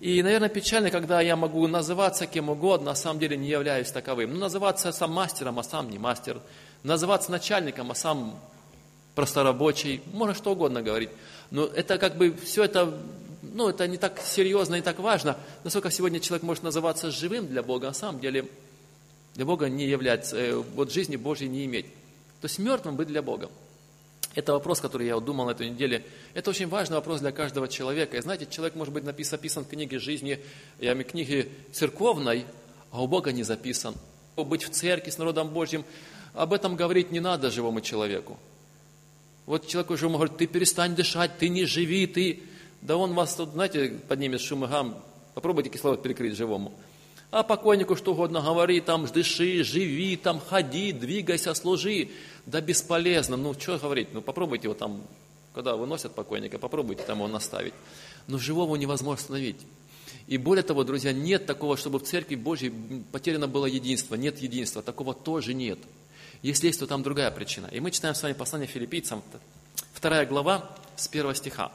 И, наверное, печально, когда я могу называться кем угодно, на самом деле не являюсь таковым. Ну, называться сам мастером, а сам не мастер. Называться начальником, а сам просто рабочий. Можно что угодно говорить. Но это как бы все это, ну, это не так серьезно и так важно, насколько сегодня человек может называться живым для Бога, а на самом деле для Бога не является, э, вот жизни Божьей не иметь. То есть мертвым быть для Бога. Это вопрос, который я думал на этой неделе. Это очень важный вопрос для каждого человека. И знаете, человек может быть написан, описан в книге жизни, я имею книге церковной, а у Бога не записан. Быть в церкви с народом Божьим, об этом говорить не надо живому человеку. Вот человек уже говорит, ты перестань дышать, ты не живи, ты... Да он вас тут, знаете, поднимет шум и гам. Попробуйте кислород перекрыть живому. А покойнику что угодно говори, там, дыши, живи, там, ходи, двигайся, служи. Да бесполезно, ну, что говорить, ну, попробуйте его там, когда выносят покойника, попробуйте там его наставить. Но живого невозможно остановить. И более того, друзья, нет такого, чтобы в Церкви Божьей потеряно было единство. Нет единства, такого тоже нет. Если есть, то там другая причина. И мы читаем с вами послание филиппийцам, вторая глава, с первого стиха.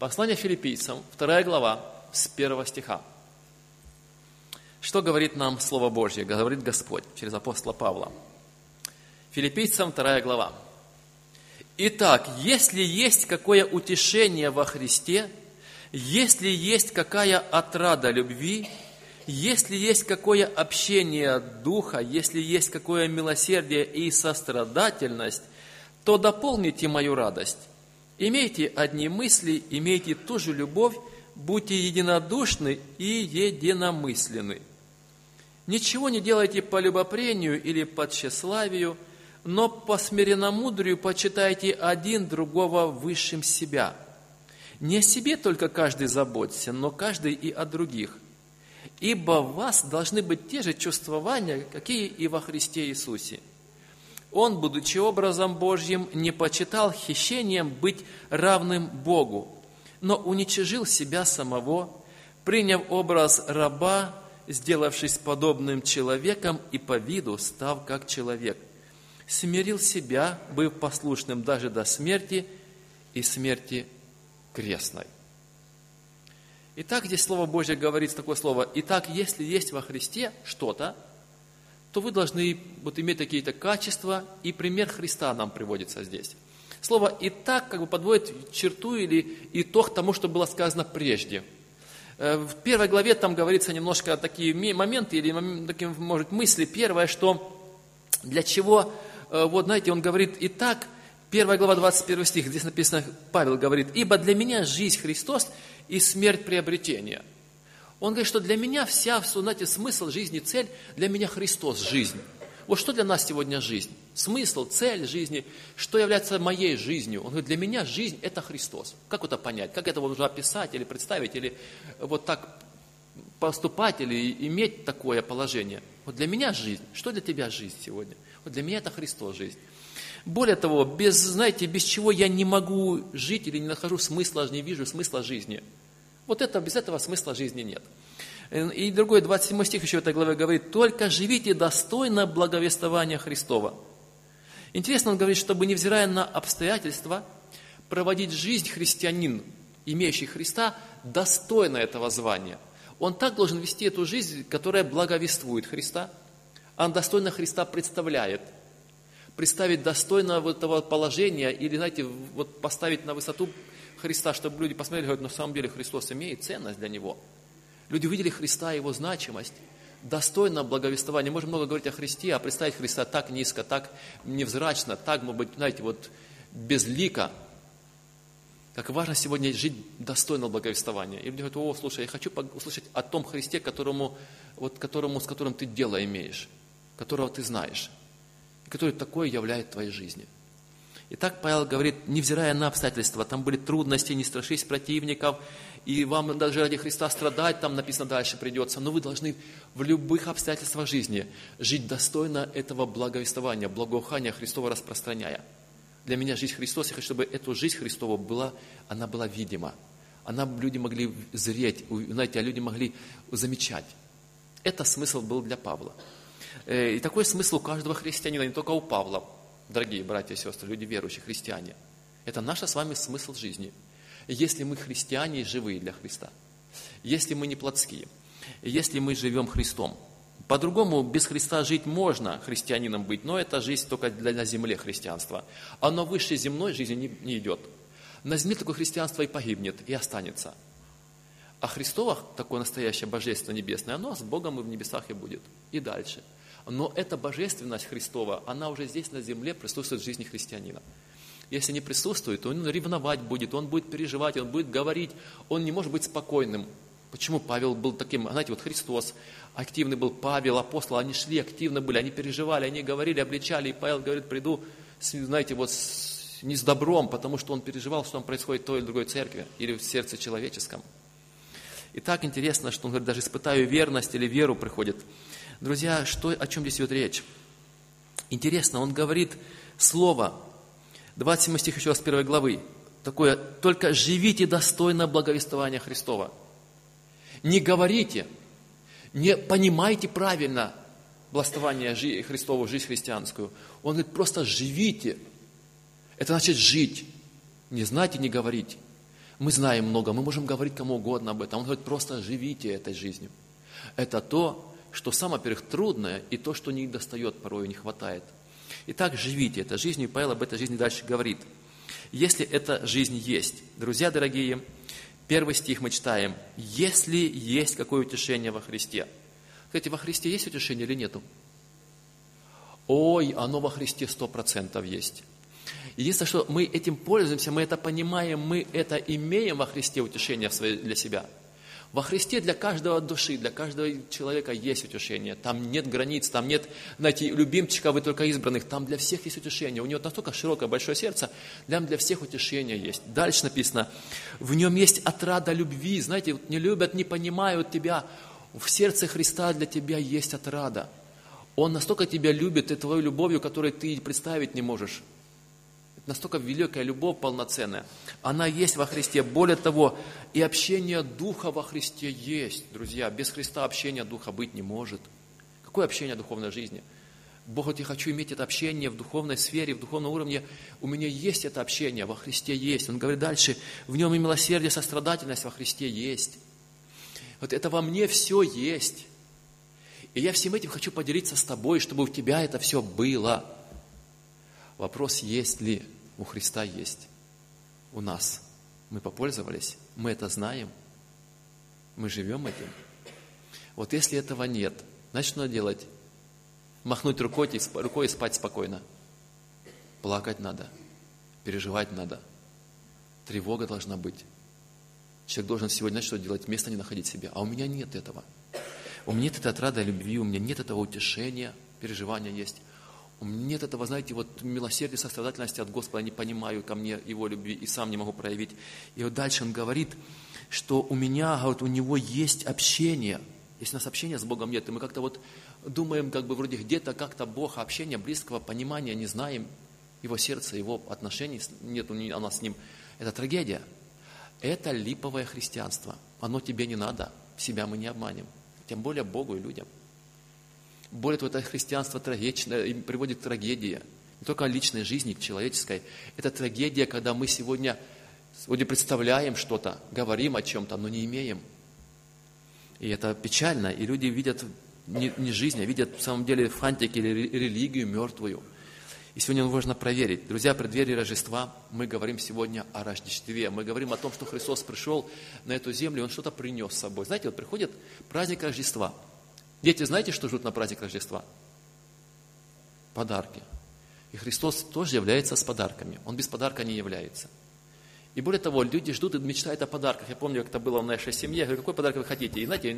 Послание филиппийцам, вторая глава, с первого стиха. Что говорит нам Слово Божье, говорит Господь через апостола Павла? Филиппийцам 2 глава. Итак, если есть какое утешение во Христе, если есть какая отрада любви, если есть какое общение Духа, если есть какое милосердие и сострадательность, то дополните мою радость. Имейте одни мысли, имейте ту же любовь, будьте единодушны и единомысленны. Ничего не делайте по любопрению или по тщеславию, но по смиренномудрию почитайте один другого высшим себя. Не о себе только каждый заботится, но каждый и о других. Ибо в вас должны быть те же чувствования, какие и во Христе Иисусе. Он, будучи образом Божьим, не почитал хищением быть равным Богу, но уничижил себя самого, приняв образ раба, сделавшись подобным человеком и по виду став как человек. Смирил себя, быв послушным даже до смерти и смерти крестной. Итак, здесь Слово Божье говорит такое слово. Итак, если есть во Христе что-то, то вы должны вот иметь какие-то качества, и пример Христа нам приводится здесь. Слово «итак» как бы подводит черту или итог тому, что было сказано прежде – в первой главе там говорится немножко такие моменты или такие, может, мысли. Первое, что для чего, э, вот знаете, он говорит, итак, первая глава, 21 стих, здесь написано, Павел говорит, «Ибо для меня жизнь Христос и смерть приобретение». Он говорит, что для меня вся, знаете, смысл жизни, цель, для меня Христос – жизнь. Вот что для нас сегодня жизнь? Смысл, цель жизни, что является моей жизнью? Он говорит, для меня жизнь – это Христос. Как это понять? Как это можно описать или представить, или вот так поступать, или иметь такое положение? Вот для меня жизнь. Что для тебя жизнь сегодня? Вот для меня это Христос жизнь. Более того, без, знаете, без чего я не могу жить или не нахожу смысла, не вижу смысла жизни. Вот это, без этого смысла жизни нет. И другой, 27 стих еще в этой главе говорит, «Только живите достойно благовествования Христова». Интересно, он говорит, чтобы, невзирая на обстоятельства, проводить жизнь христианин, имеющий Христа, достойно этого звания. Он так должен вести эту жизнь, которая благовествует Христа, он достойно Христа представляет. Представить достойно вот этого положения или, знаете, вот поставить на высоту Христа, чтобы люди посмотрели, говорят, на самом деле Христос имеет ценность для него – Люди увидели Христа, Его значимость, достойно благовествования. Можем много говорить о Христе, а представить Христа так низко, так невзрачно, так, может быть, знаете, вот безлико. Как важно сегодня жить достойно благовествования. И люди говорят, о, слушай, я хочу услышать о том Христе, которому, вот, которому, с которым ты дело имеешь, которого ты знаешь, и который такое являет твоей жизни. И так Павел говорит, невзирая на обстоятельства, там были трудности, не страшись противников, и вам даже ради Христа страдать, там написано дальше придется, но вы должны в любых обстоятельствах жизни жить достойно этого благовествования, благоухания Христова распространяя. Для меня жизнь Христос, я хочу, чтобы эту жизнь Христова была, она была видима. Она, люди могли зреть, знаете, а люди могли замечать. Это смысл был для Павла. Э, и такой смысл у каждого христианина, не только у Павла, дорогие братья и сестры, люди верующие, христиане. Это наш с вами смысл жизни. Если мы христиане и живые для Христа, если мы не плотские, если мы живем Христом. По-другому без Христа жить можно, христианином быть, но это жизнь только для, на земле христианства. Оно выше земной жизни не, не идет. На земле такое христианство и погибнет, и останется. А Христово, такое настоящее божество небесное, оно с Богом и в небесах и будет. И дальше. Но эта божественность Христова, она уже здесь на земле присутствует в жизни христианина. Если не присутствует, то он ревновать будет, он будет переживать, он будет говорить, он не может быть спокойным. Почему Павел был таким, знаете, вот Христос, активный был Павел, апостол, они шли, активно были, они переживали, они говорили, обличали, и Павел говорит, приду, знаете, вот с, не с добром, потому что он переживал, что там происходит в той или другой церкви, или в сердце человеческом. И так интересно, что он говорит, даже испытаю верность или веру приходит. Друзья, что, о чем здесь идет речь? Интересно, он говорит слово, 27 стих еще раз первой главы, такое, только живите достойно благовествования Христова. Не говорите, не понимайте правильно благословение Христову, жизнь христианскую. Он говорит, просто живите. Это значит жить. Не знать и не говорить. Мы знаем много, мы можем говорить кому угодно об этом. Он говорит, просто живите этой жизнью. Это то, что самое, во-первых, трудное, и то, что не достает порой, не хватает. Итак, живите этой жизнью, и Павел об этой жизни дальше говорит. Если эта жизнь есть, друзья дорогие, первый стих мы читаем, если есть какое утешение во Христе. Кстати, во Христе есть утешение или нету? Ой, оно во Христе сто процентов есть. Единственное, что мы этим пользуемся, мы это понимаем, мы это имеем во Христе утешение для себя. Во Христе для каждого души, для каждого человека есть утешение. Там нет границ, там нет, знаете, любимчиков и только избранных. Там для всех есть утешение. У него настолько широкое, большое сердце, там для всех утешение есть. Дальше написано, в нем есть отрада любви. Знаете, не любят, не понимают тебя. В сердце Христа для тебя есть отрада. Он настолько тебя любит и твою любовью, которую ты представить не можешь настолько великая любовь полноценная. Она есть во Христе. Более того, и общение Духа во Христе есть, друзья. Без Христа общения Духа быть не может. Какое общение духовной жизни? Бог, вот я хочу иметь это общение в духовной сфере, в духовном уровне. У меня есть это общение, во Христе есть. Он говорит дальше, в нем и милосердие, сострадательность во Христе есть. Вот это во мне все есть. И я всем этим хочу поделиться с тобой, чтобы у тебя это все было. Вопрос, есть ли у Христа есть. У нас. Мы попользовались, мы это знаем, мы живем этим. Вот если этого нет, значит, надо делать? Махнуть рукой, рукой и спать спокойно. Плакать надо, переживать надо. Тревога должна быть. Человек должен сегодня знать, что делать, место не находить себе. А у меня нет этого. У меня нет этой отрады любви, у меня нет этого утешения, переживания есть. Нет этого, знаете, вот милосердия, сострадательности от Господа, не понимаю ко мне Его любви и сам не могу проявить. И вот дальше он говорит, что у меня, вот у него есть общение. Если у нас общения с Богом нет, и мы как-то вот думаем, как бы вроде где-то как-то Бог, общения, близкого понимания не знаем, Его сердца, Его отношений нет у нас с Ним. Это трагедия. Это липовое христианство. Оно тебе не надо. Себя мы не обманем. Тем более Богу и людям. Более того, это христианство трагичное, приводит к трагедии. Не только личной жизни, человеческой. Это трагедия, когда мы сегодня, сегодня представляем что-то, говорим о чем-то, но не имеем. И это печально. И люди видят не, не жизнь, а видят в самом деле фантики или религию мертвую. И сегодня нужно проверить. Друзья, при преддверии Рождества мы говорим сегодня о Рождестве. Мы говорим о том, что Христос пришел на эту землю, Он что-то принес с собой. Знаете, вот приходит праздник Рождества – Дети, знаете, что ждут на праздник Рождества? Подарки. И Христос тоже является с подарками. Он без подарка не является. И более того, люди ждут и мечтают о подарках. Я помню, как это было в нашей семье. Я говорю, какой подарок вы хотите? И знаете,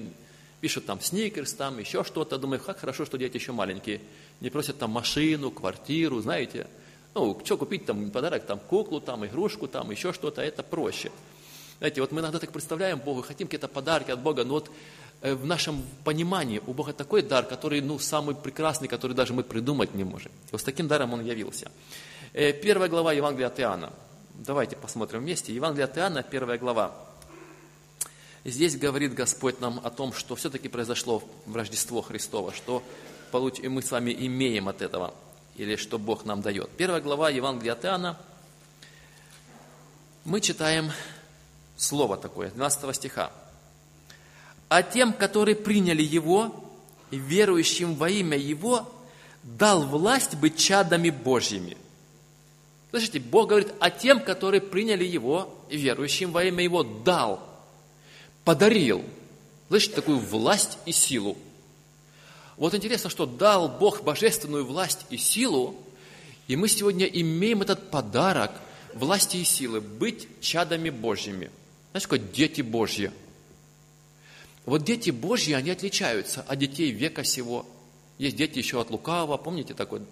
пишут там сникерс, там еще что-то. Думаю, как хорошо, что дети еще маленькие. Не просят там машину, квартиру, знаете. Ну, что купить там подарок, там куклу, там игрушку, там еще что-то, это проще. Знаете, вот мы иногда так представляем Бога, хотим какие-то подарки от Бога, но вот в нашем понимании у Бога такой дар, который, ну, самый прекрасный, который даже мы придумать не можем. И вот с таким даром Он явился. Э, первая глава Евангелия от Иоанна. Давайте посмотрим вместе. Евангелие от Иоанна, первая глава. Здесь говорит Господь нам о том, что все-таки произошло в Рождество Христово, что мы с вами имеем от этого, или что Бог нам дает. Первая глава Евангелия от Иоанна, мы читаем слово такое, 12 стиха. «А тем, которые приняли Его, верующим во имя Его, дал власть быть чадами Божьими». Слышите, Бог говорит, а тем, которые приняли Его, верующим во имя Его, дал подарил, слышите, такую власть и силу. Вот интересно, что дал Бог божественную власть и силу, и мы сегодня имеем этот подарок власти и силы, быть чадами Божьими. Знаете, как дети Божьи. Вот дети Божьи, они отличаются от детей века сего. Есть дети еще от лукавого, помните такое?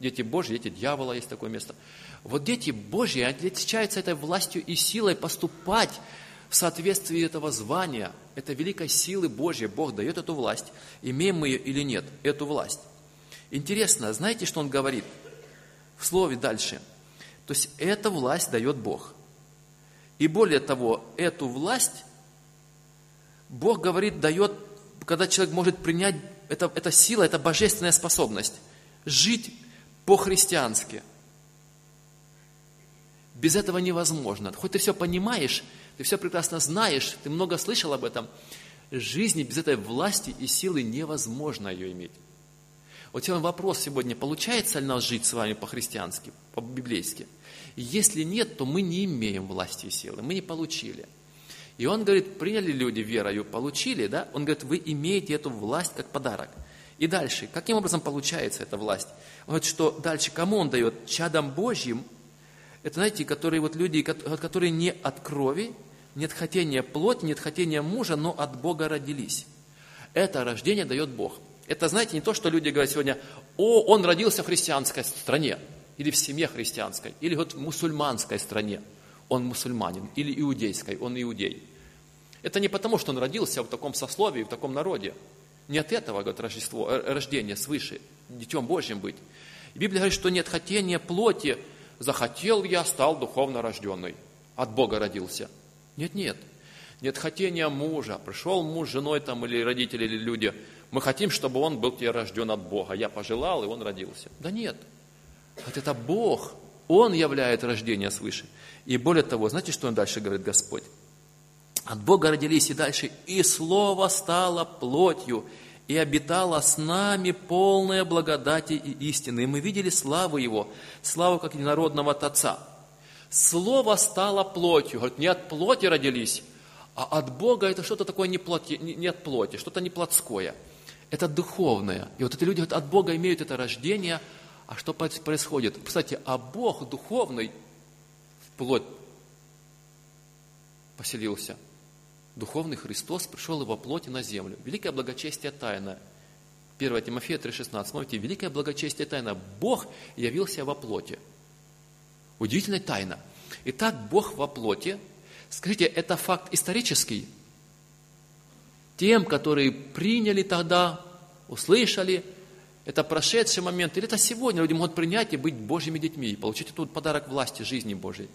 Дети Божьи, дети дьявола, есть такое место. Вот дети Божьи отличаются этой властью и силой поступать в соответствии этого звания, этой великой силы Божьей, Бог дает эту власть, имеем мы ее или нет, эту власть. Интересно, знаете, что он говорит в слове дальше? То есть, эта власть дает Бог. И более того, эту власть Бог говорит, дает, когда человек может принять, это, это сила, это божественная способность жить по-христиански. Без этого невозможно. Хоть ты все понимаешь, ты все прекрасно знаешь, ты много слышал об этом. Жизни без этой власти и силы невозможно ее иметь. Вот тебе вопрос сегодня, получается ли нас жить с вами по-христиански, по-библейски? Если нет, то мы не имеем власти и силы, мы не получили. И он говорит, приняли люди верою, получили, да? Он говорит, вы имеете эту власть как подарок. И дальше, каким образом получается эта власть? Он говорит, что дальше, кому он дает? Чадам Божьим – это, знаете, которые вот люди, которые не от крови, не от хотения плоти, не от хотения мужа, но от Бога родились. Это рождение дает Бог. Это, знаете, не то, что люди говорят сегодня, о, он родился в христианской стране, или в семье христианской, или вот в мусульманской стране, он мусульманин, или иудейской, он иудей. Это не потому, что он родился в таком сословии, в таком народе. Не от этого, говорит, Рождество, э, рождение свыше, детем Божьим быть. И Библия говорит, что нет хотения плоти, захотел я, стал духовно рожденный. От Бога родился. Нет, нет. Нет хотения мужа. Пришел муж с женой там, или родители, или люди. Мы хотим, чтобы он был тебе рожден от Бога. Я пожелал, и он родился. Да нет. Вот это Бог. Он являет рождение свыше. И более того, знаете, что он дальше говорит Господь? От Бога родились и дальше, и Слово стало плотью, и обитала с нами полная благодати и истины. И мы видели славу Его, славу как единородного Отца. Слово стало плотью. Говорит, не от плоти родились, а от Бога это что-то такое не, плоти, не от плоти, что-то не плотское. Это духовное. И вот эти люди от Бога имеют это рождение. А что происходит? Кстати, а Бог духовный плоть поселился – Духовный Христос пришел его плоти на землю. Великое благочестие тайна. 1 Тимофея 3,16. Смотрите, великое благочестие тайна. Бог явился во плоти. Удивительная тайна. Итак, Бог во плоти. Скажите, это факт исторический? Тем, которые приняли тогда, услышали, это прошедший момент, или это сегодня люди могут принять и быть Божьими детьми, и получить этот подарок власти, жизни Божьей?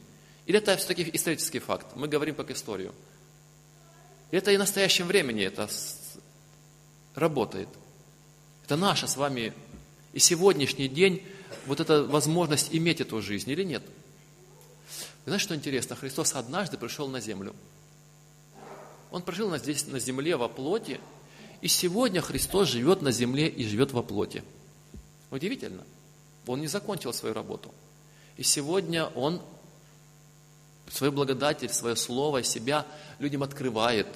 Или это все-таки исторический факт? Мы говорим как историю. Это и в настоящем времени это работает. Это наша с вами и сегодняшний день вот эта возможность иметь эту жизнь или нет. И знаешь, что интересно? Христос однажды пришел на землю. Он прожил здесь на земле во плоти, и сегодня Христос живет на земле и живет во плоти. Удивительно. Он не закончил свою работу. И сегодня Он свою благодать, свое слово, себя людям открывает.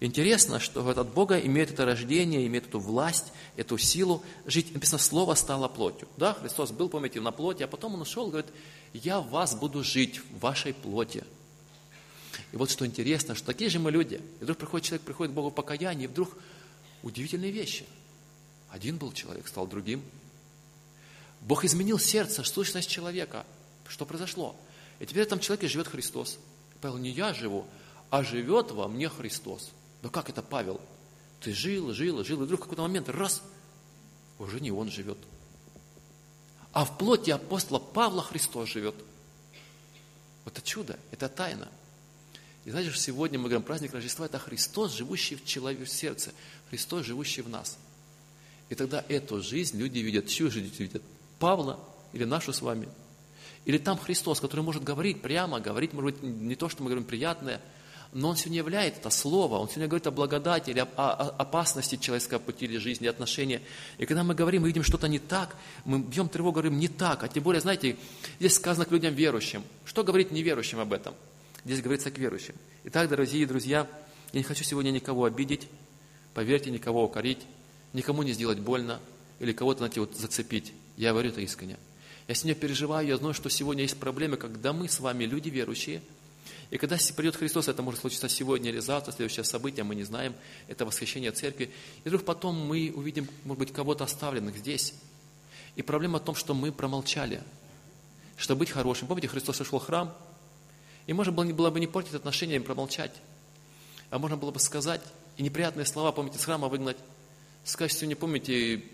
Интересно, что от Бога имеет это рождение, имеет эту власть, эту силу жить. Написано, слово стало плотью. Да, Христос был, помните, на плоти, а потом Он ушел, говорит, я в вас буду жить, в вашей плоти. И вот что интересно, что такие же мы люди. И вдруг приходит человек, приходит к Богу в покаяние, и вдруг удивительные вещи. Один был человек, стал другим. Бог изменил сердце, сущность человека. Что произошло? И теперь в этом человеке живет Христос. Павел, не я живу, а живет во мне Христос. Да как это, Павел? Ты жил, жил, жил, и вдруг в какой-то момент раз, уже не он живет. А в плоти апостола Павла Христос живет. Это чудо, это тайна. И знаете, сегодня мы говорим, праздник Рождества – это Христос, живущий в человеке, в сердце, Христос, живущий в нас. И тогда эту жизнь люди видят, чью жизнь видят? Павла или нашу с вами? Или там Христос, который может говорить прямо, говорить, может быть, не то, что мы говорим приятное – но он сегодня являет это слово, он сегодня говорит о благодати или о, о, опасности человеческого пути или жизни, отношения. И когда мы говорим, мы видим что-то не так, мы бьем тревогу, говорим не так, а тем более, знаете, здесь сказано к людям верующим. Что говорить неверующим об этом? Здесь говорится к верующим. Итак, дорогие друзья, я не хочу сегодня никого обидеть, поверьте, никого укорить, никому не сделать больно или кого-то, знаете, вот зацепить. Я говорю это искренне. Я сегодня переживаю, я знаю, что сегодня есть проблемы, когда мы с вами, люди верующие – и когда придет Христос, это может случиться сегодня или завтра, следующее событие, мы не знаем, это восхищение церкви. И вдруг потом мы увидим, может быть, кого-то оставленных здесь. И проблема в том, что мы промолчали, чтобы быть хорошим. Помните, Христос сошел в храм, и можно было, было бы не портить отношения и промолчать, а можно было бы сказать, и неприятные слова, помните, с храма выгнать, сказать, что не помните,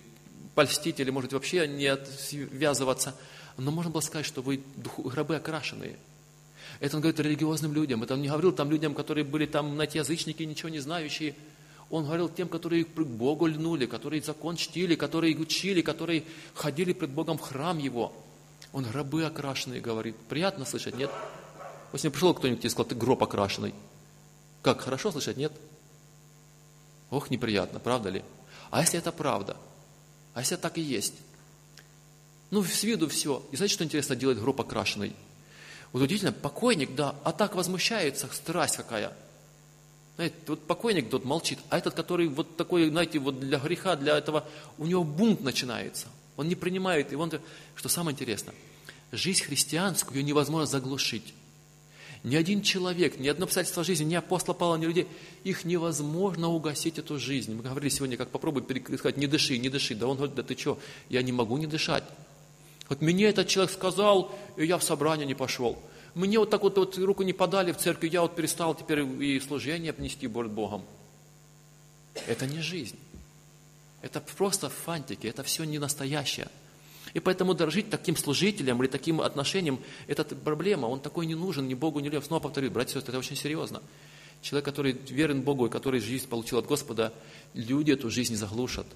польстить или, может, вообще не отвязываться, но можно было сказать, что вы гробы окрашенные – это он говорит религиозным людям. Это он не говорил там людям, которые были там, знаете, язычники, ничего не знающие. Он говорил тем, которые к Богу льнули, которые закон чтили, которые учили, которые ходили пред Богом в храм Его. Он рабы окрашенные говорит. Приятно слышать, нет? Вот не пришел кто-нибудь и сказал, ты гроб окрашенный. Как, хорошо слышать, нет? Ох, неприятно, правда ли? А если это правда? А если так и есть? Ну, с виду все. И знаете, что интересно делать гроб окрашенный? Вот удивительно, покойник, да, а так возмущается, страсть какая. Знаете, вот покойник тот молчит, а этот, который вот такой, знаете, вот для греха, для этого, у него бунт начинается. Он не принимает, и он, что самое интересное, жизнь христианскую невозможно заглушить. Ни один человек, ни одно обстоятельство жизни, ни апостола Павла, ни людей, их невозможно угасить, эту жизнь. Мы говорили сегодня, как попробуй сказать, не дыши, не дыши. Да он говорит, да ты что, я не могу не дышать. Вот мне этот человек сказал, и я в собрание не пошел. Мне вот так вот, вот руку не подали в церкви, я вот перестал теперь и служение нести перед Богом. Это не жизнь. Это просто фантики, это все не настоящее. И поэтому дорожить таким служителем или таким отношением, это проблема, он такой не нужен ни Богу, ни людям. Снова повторю, братья и сестры, это очень серьезно. Человек, который верен Богу и который жизнь получил от Господа, люди эту жизнь не заглушат,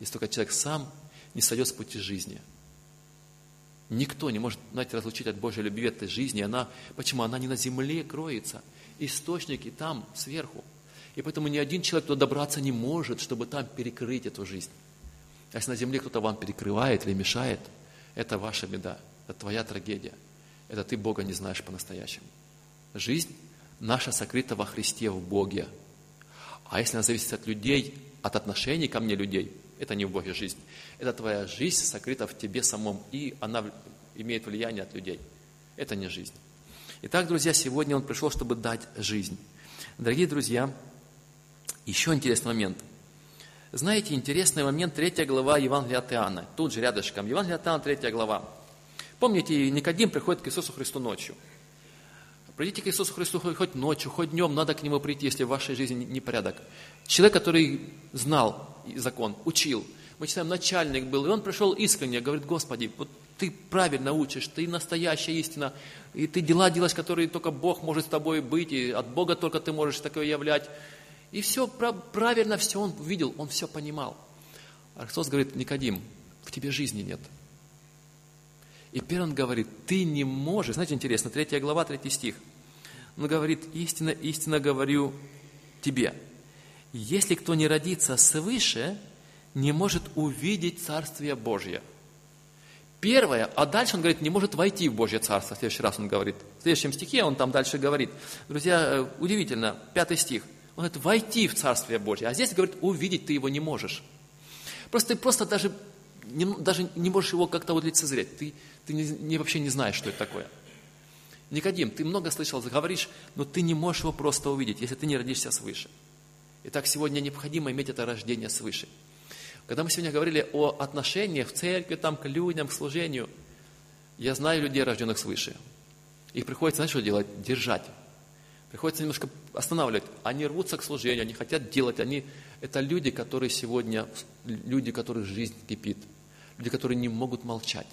если только человек сам не сойдет с пути жизни – Никто не может, знаете, разлучить от Божьей любви, этой жизни. Она, почему? Она не на земле кроется. Источники там, сверху. И поэтому ни один человек туда добраться не может, чтобы там перекрыть эту жизнь. А если на земле кто-то вам перекрывает или мешает, это ваша беда, это твоя трагедия. Это ты Бога не знаешь по-настоящему. Жизнь наша сокрыта во Христе, в Боге. А если она зависит от людей, от отношений ко мне людей, это не в Боге жизнь. Это твоя жизнь сокрыта в тебе самом, и она имеет влияние от людей. Это не жизнь. Итак, друзья, сегодня он пришел, чтобы дать жизнь. Дорогие друзья, еще интересный момент. Знаете, интересный момент, третья глава Евангелия от Иоанна. Тут же рядышком. Евангелие от Иоанна, третья глава. Помните, Никодим приходит к Иисусу Христу ночью. Придите к Иисусу Христу хоть ночью, хоть днем, надо к Нему прийти, если в вашей жизни непорядок. Человек, который знал закон, учил. Мы читаем, начальник был, и он пришел искренне, говорит, Господи, вот ты правильно учишь, ты настоящая истина, и ты дела делаешь, которые только Бог может с тобой быть, и от Бога только ты можешь такое являть. И все правильно, все он видел, он все понимал. А Христос говорит, Никодим, в тебе жизни нет. И первый он говорит, ты не можешь, знаете, интересно, третья глава, третий стих. Он говорит, истинно, истинно говорю тебе, если кто не родится свыше, не может увидеть Царствие Божье. Первое, а дальше он говорит, не может войти в Божье Царство. В следующий раз он говорит. В следующем стихе он там дальше говорит. Друзья, э, удивительно, пятый стих. Он говорит, войти в Царствие Божье. А здесь говорит, увидеть ты его не можешь. Просто ты просто даже не, даже не можешь его как-то вот лицезреть. Ты, ты не, не, вообще не знаешь, что это такое. Никодим, ты много слышал, говоришь, но ты не можешь его просто увидеть, если ты не родишься свыше. Итак, сегодня необходимо иметь это рождение свыше. Когда мы сегодня говорили о отношениях в церкви, там, к людям, к служению, я знаю людей, рожденных свыше. Их приходится, знаешь, что делать? Держать. Приходится немножко останавливать. Они рвутся к служению, они хотят делать. Они, это люди, которые сегодня, люди, которых жизнь кипит. Люди, которые не могут молчать.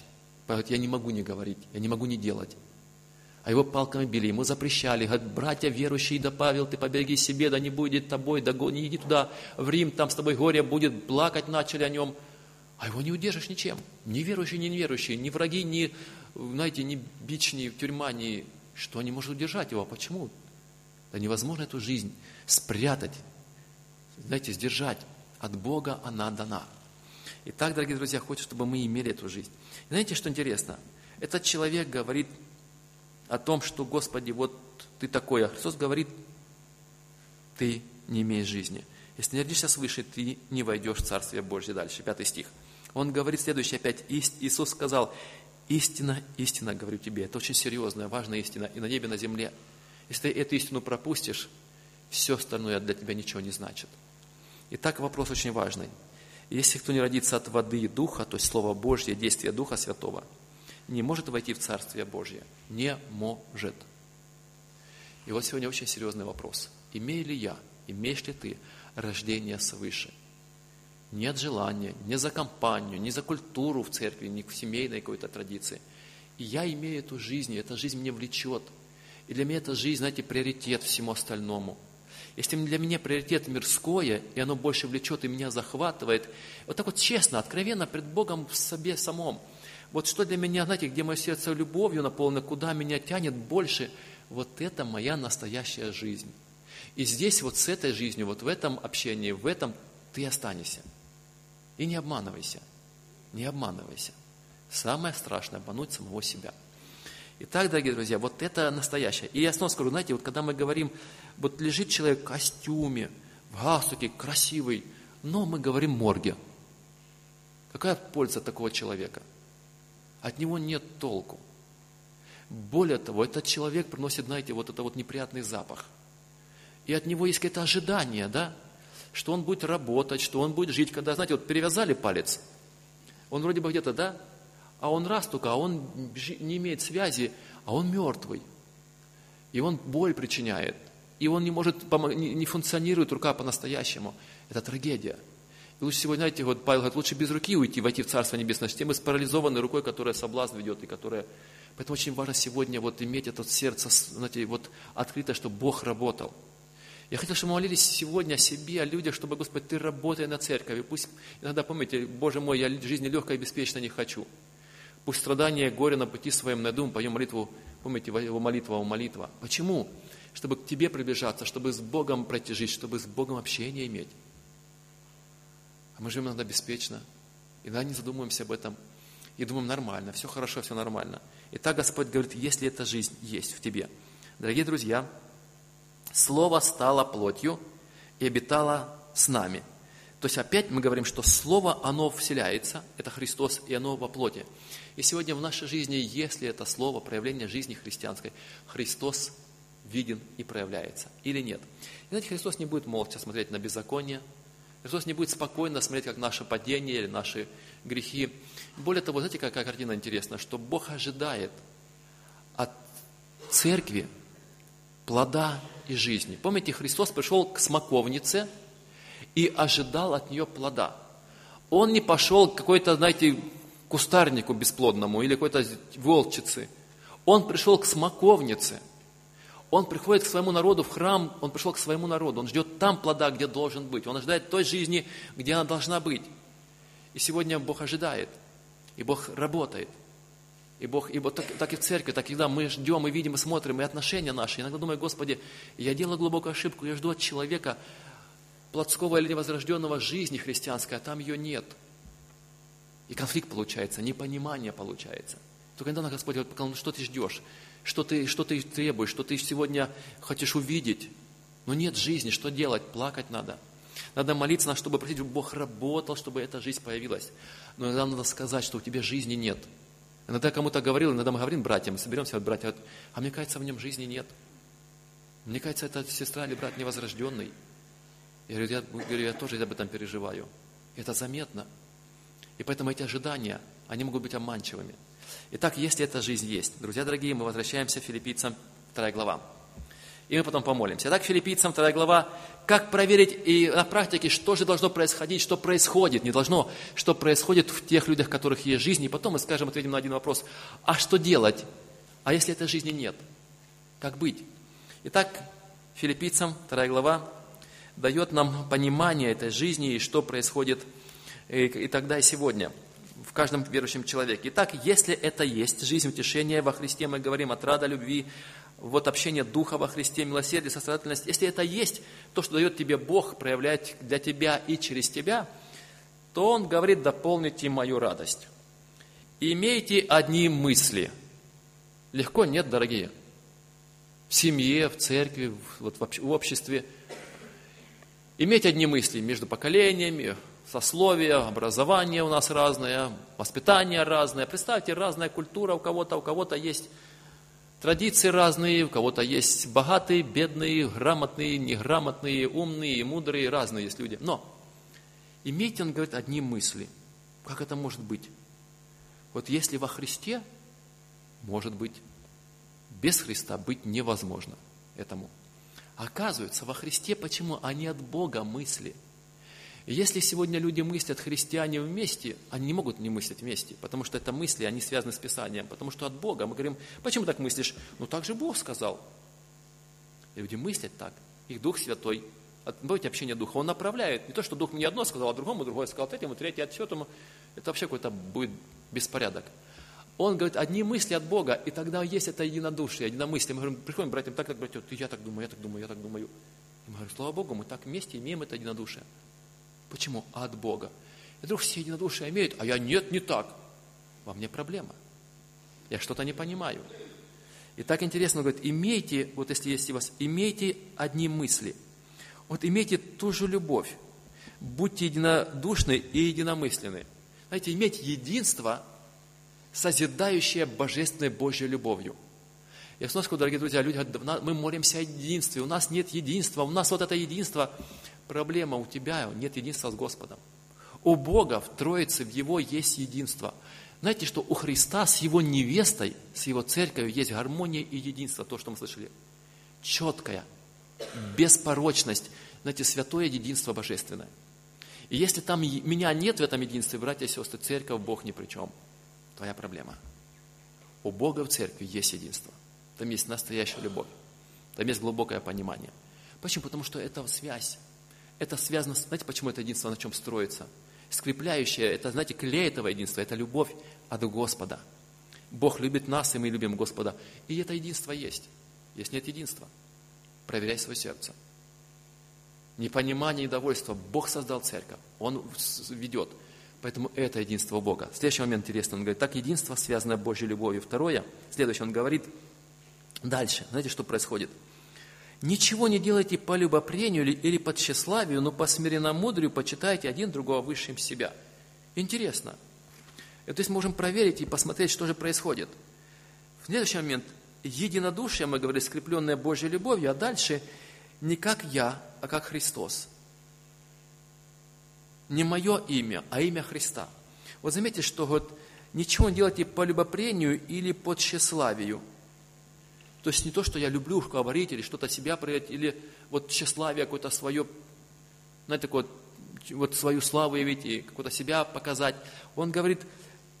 Я не могу не говорить, я не могу не делать а его палками били, ему запрещали, говорят, братья верующие, да Павел, ты побеги себе, да не будет тобой, да не иди туда, в Рим, там с тобой горе будет, плакать начали о нем. А его не удержишь ничем. Ни верующие, ни неверующие, ни враги, ни, знаете, ни бич, ни тюрьма, ни... Что не может удержать его? Почему? Да невозможно эту жизнь спрятать, знаете, сдержать. От Бога она дана. Итак, дорогие друзья, хочу, чтобы мы имели эту жизнь. Знаете, что интересно? Этот человек говорит о том, что, Господи, вот ты такой, а Христос говорит, ты не имеешь жизни. Если не родишься свыше, ты не войдешь в Царствие Божье. Дальше, пятый стих. Он говорит следующее опять. Иисус сказал, истина, истина, говорю тебе. Это очень серьезная, важная истина и на небе, и на земле. Если ты эту истину пропустишь, все остальное для тебя ничего не значит. Итак, вопрос очень важный. Если кто не родится от воды и духа, то есть Слово Божье, действие Духа Святого – не может войти в Царствие Божье. Не может. И вот сегодня очень серьезный вопрос. Имею ли я, имеешь ли ты рождение свыше? Нет желания, не за компанию, не за культуру в церкви, не в семейной какой-то традиции. И я имею эту жизнь, и эта жизнь меня влечет. И для меня эта жизнь, знаете, приоритет всему остальному. Если для меня приоритет мирское, и оно больше влечет и меня захватывает, вот так вот честно, откровенно пред Богом в себе самом – вот что для меня, знаете, где мое сердце любовью наполнено, куда меня тянет больше, вот это моя настоящая жизнь. И здесь вот с этой жизнью, вот в этом общении, в этом ты останешься. И не обманывайся. Не обманывайся. Самое страшное – обмануть самого себя. Итак, дорогие друзья, вот это настоящее. И я снова скажу, знаете, вот когда мы говорим, вот лежит человек в костюме, в галстуке, красивый, но мы говорим морге. Какая польза такого человека? от него нет толку. Более того, этот человек приносит, знаете, вот это вот неприятный запах. И от него есть какое-то ожидание, да, что он будет работать, что он будет жить. Когда, знаете, вот перевязали палец, он вроде бы где-то, да, а он раз только, а он не имеет связи, а он мертвый. И он боль причиняет. И он не может, не функционирует рука по-настоящему. Это трагедия. И лучше сегодня, знаете, вот Павел говорит, лучше без руки уйти, войти в Царство Небесное, чем мы с парализованной рукой, которая соблазн ведет и которая... Поэтому очень важно сегодня вот иметь это сердце, знаете, вот открыто, чтобы Бог работал. Я хотел, чтобы мы молились сегодня о себе, о людях, чтобы, Господи, Ты работай на церкви. Пусть иногда помните, Боже мой, я жизни легкой и беспечной не хочу. Пусть страдания горе на пути своем найду, мы поем молитву, помните, его молитва, его молитва. Почему? Чтобы к Тебе приближаться, чтобы с Богом пройти жизнь, чтобы с Богом общение иметь. Мы живем иногда беспечно, иногда не задумываемся об этом, и думаем, нормально, все хорошо, все нормально. И так Господь говорит, если эта жизнь есть в тебе. Дорогие друзья, Слово стало плотью и обитало с нами. То есть опять мы говорим, что Слово, оно вселяется, это Христос, и оно во плоти. И сегодня в нашей жизни, если это Слово, проявление жизни христианской, Христос виден и проявляется, или нет. И знаете, Христос не будет молча смотреть на беззаконие, Христос не будет спокойно смотреть, как наше падение или наши грехи. Более того, знаете, какая картина интересна, что Бог ожидает от церкви плода и жизни. Помните, Христос пришел к смоковнице и ожидал от нее плода. Он не пошел к какой-то, знаете, кустарнику бесплодному или какой-то волчице. Он пришел к смоковнице – он приходит к своему народу в храм, он пришел к своему народу, он ждет там плода, где должен быть, он ожидает той жизни, где она должна быть. И сегодня Бог ожидает, и Бог работает. И Бог, и вот так, так и в церкви, так и когда мы ждем, мы видим, и смотрим, и отношения наши. Иногда думаю, Господи, я делаю глубокую ошибку, я жду от человека плотского или невозрожденного жизни христианской, а там ее нет. И конфликт получается, непонимание получается. Только иногда Господь говорит, ну что ты ждешь? что ты, что ты требуешь, что ты сегодня хочешь увидеть. Но нет жизни, что делать? Плакать надо. Надо молиться, чтобы просить, чтобы Бог работал, чтобы эта жизнь появилась. Но иногда надо сказать, что у тебя жизни нет. Иногда кому-то говорил, иногда мы говорим братьям, соберемся, вот братья, а мне кажется, в нем жизни нет. Мне кажется, это сестра или брат невозрожденный. Я говорю, я, говорю, я тоже об этом переживаю. Это заметно. И поэтому эти ожидания, они могут быть обманчивыми. Итак, если эта жизнь есть, друзья дорогие, мы возвращаемся к филиппийцам, 2 глава. И мы потом помолимся. Итак, филиппийцам, 2 глава, как проверить и на практике, что же должно происходить, что происходит, не должно, что происходит в тех людях, в которых есть жизнь. И потом мы скажем, ответим на один вопрос, а что делать, а если этой жизни нет? Как быть? Итак, филиппийцам, 2 глава, дает нам понимание этой жизни и что происходит и, и тогда, и сегодня в каждом верующем человеке. Итак, если это есть жизнь утешения во Христе, мы говорим от рада любви, вот общение Духа во Христе, милосердие, сострадательность, если это есть то, что дает тебе Бог проявлять для тебя и через тебя, то Он говорит, дополните мою радость. Имейте одни мысли. Легко? Нет, дорогие. В семье, в церкви, вот в обществе. Иметь одни мысли между поколениями, сословия, образование у нас разное, воспитание разное. Представьте, разная культура у кого-то, у кого-то есть традиции разные, у кого-то есть богатые, бедные, грамотные, неграмотные, умные мудрые, разные есть люди. Но имейте, он говорит, одни мысли. Как это может быть? Вот если во Христе, может быть, без Христа быть невозможно этому. Оказывается, во Христе почему? Они от Бога мысли – если сегодня люди мыслят, христиане вместе, они не могут не мыслить вместе, потому что это мысли, они связаны с Писанием, потому что от Бога. Мы говорим, почему так мыслишь? Ну так же Бог сказал. Люди мыслят так. Их Дух Святой, Давайте общение Духа, Он направляет. Не то, что Дух мне одно сказал, а другому, другое сказал третьему, третье, четвертому. Это вообще какой-то будет беспорядок. Он говорит, одни мысли от Бога, и тогда есть это единодушие, единомыслие. Мы говорим, приходим братьям так, как братья, я так думаю, я так думаю, я так думаю. И мы говорим, слава Богу, мы так вместе имеем это единодушие. Почему? От Бога. И вдруг все единодушие имеют, а я нет, не так. Во мне проблема. Я что-то не понимаю. И так интересно, он говорит, имейте, вот если есть у вас, имейте одни мысли. Вот имейте ту же любовь. Будьте единодушны и единомысленны. Знаете, иметь единство, созидающее божественной Божьей любовью. Я снова скажу, дорогие друзья, люди говорят, мы молимся о единстве, у нас нет единства, у нас вот это единство, Проблема у тебя, нет единства с Господом. У Бога в Троице, в Его есть единство. Знаете, что у Христа с Его невестой, с Его церковью есть гармония и единство, то, что мы слышали. Четкая, беспорочность, знаете, святое единство божественное. И если там меня нет в этом единстве, братья и сестры, церковь, Бог ни при чем. Твоя проблема. У Бога в церкви есть единство. Там есть настоящая любовь. Там есть глубокое понимание. Почему? Потому что это связь. Это связано, знаете, почему это единство на чем строится? Скрепляющее, это, знаете, клей этого единства, это любовь от Господа. Бог любит нас, и мы любим Господа. И это единство есть. Если нет единства, проверяй свое сердце. Непонимание, недовольство. Бог создал церковь, Он ведет. Поэтому это единство Бога. Следующий момент интересный. Он говорит, так единство связано Божьей любовью. Второе, следующее, он говорит, дальше. Знаете, что происходит? Ничего не делайте по любопрению или по тщеславию, но по смиренномудрию почитайте один другого высшим себя. Интересно. И, то есть можем проверить и посмотреть, что же происходит. В следующий момент единодушие, мы говорили, скрепленное Божьей любовью, а дальше не как я, а как Христос. Не мое имя, а имя Христа. Вот заметьте, что вот ничего не делайте по любопрению или по тщеславию – то есть не то, что я люблю говорить или что-то себя проявить, или вот тщеславие какое-то свое, знаете, такое, вот свою славу явить и какое-то себя показать. Он говорит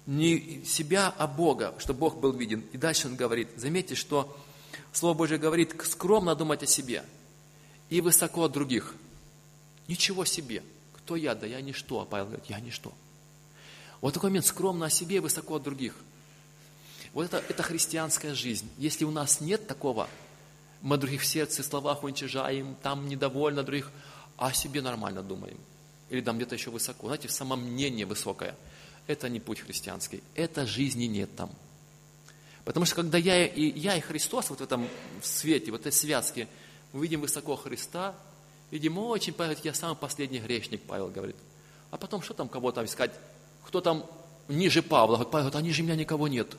не себя, а Бога, чтобы Бог был виден. И дальше он говорит, заметьте, что Слово Божье говорит, скромно думать о себе и высоко от других. Ничего себе. Кто я? Да я ничто. А Павел говорит, я ничто. Вот такой момент, скромно о себе и высоко от других – вот это, это христианская жизнь. Если у нас нет такого, мы других в сердце, словах уничижаем, там недовольны других, а о себе нормально думаем. Или там где-то еще высоко. Знаете, самомнение высокое. Это не путь христианский. Это жизни нет там. Потому что когда я и, я и Христос вот в этом свете, вот этой связке, мы видим высоко Христа, видим очень, Павел, я самый последний грешник, Павел говорит. А потом что там кого-то искать? Кто там ниже Павла? Павел говорит, а ниже меня никого нет.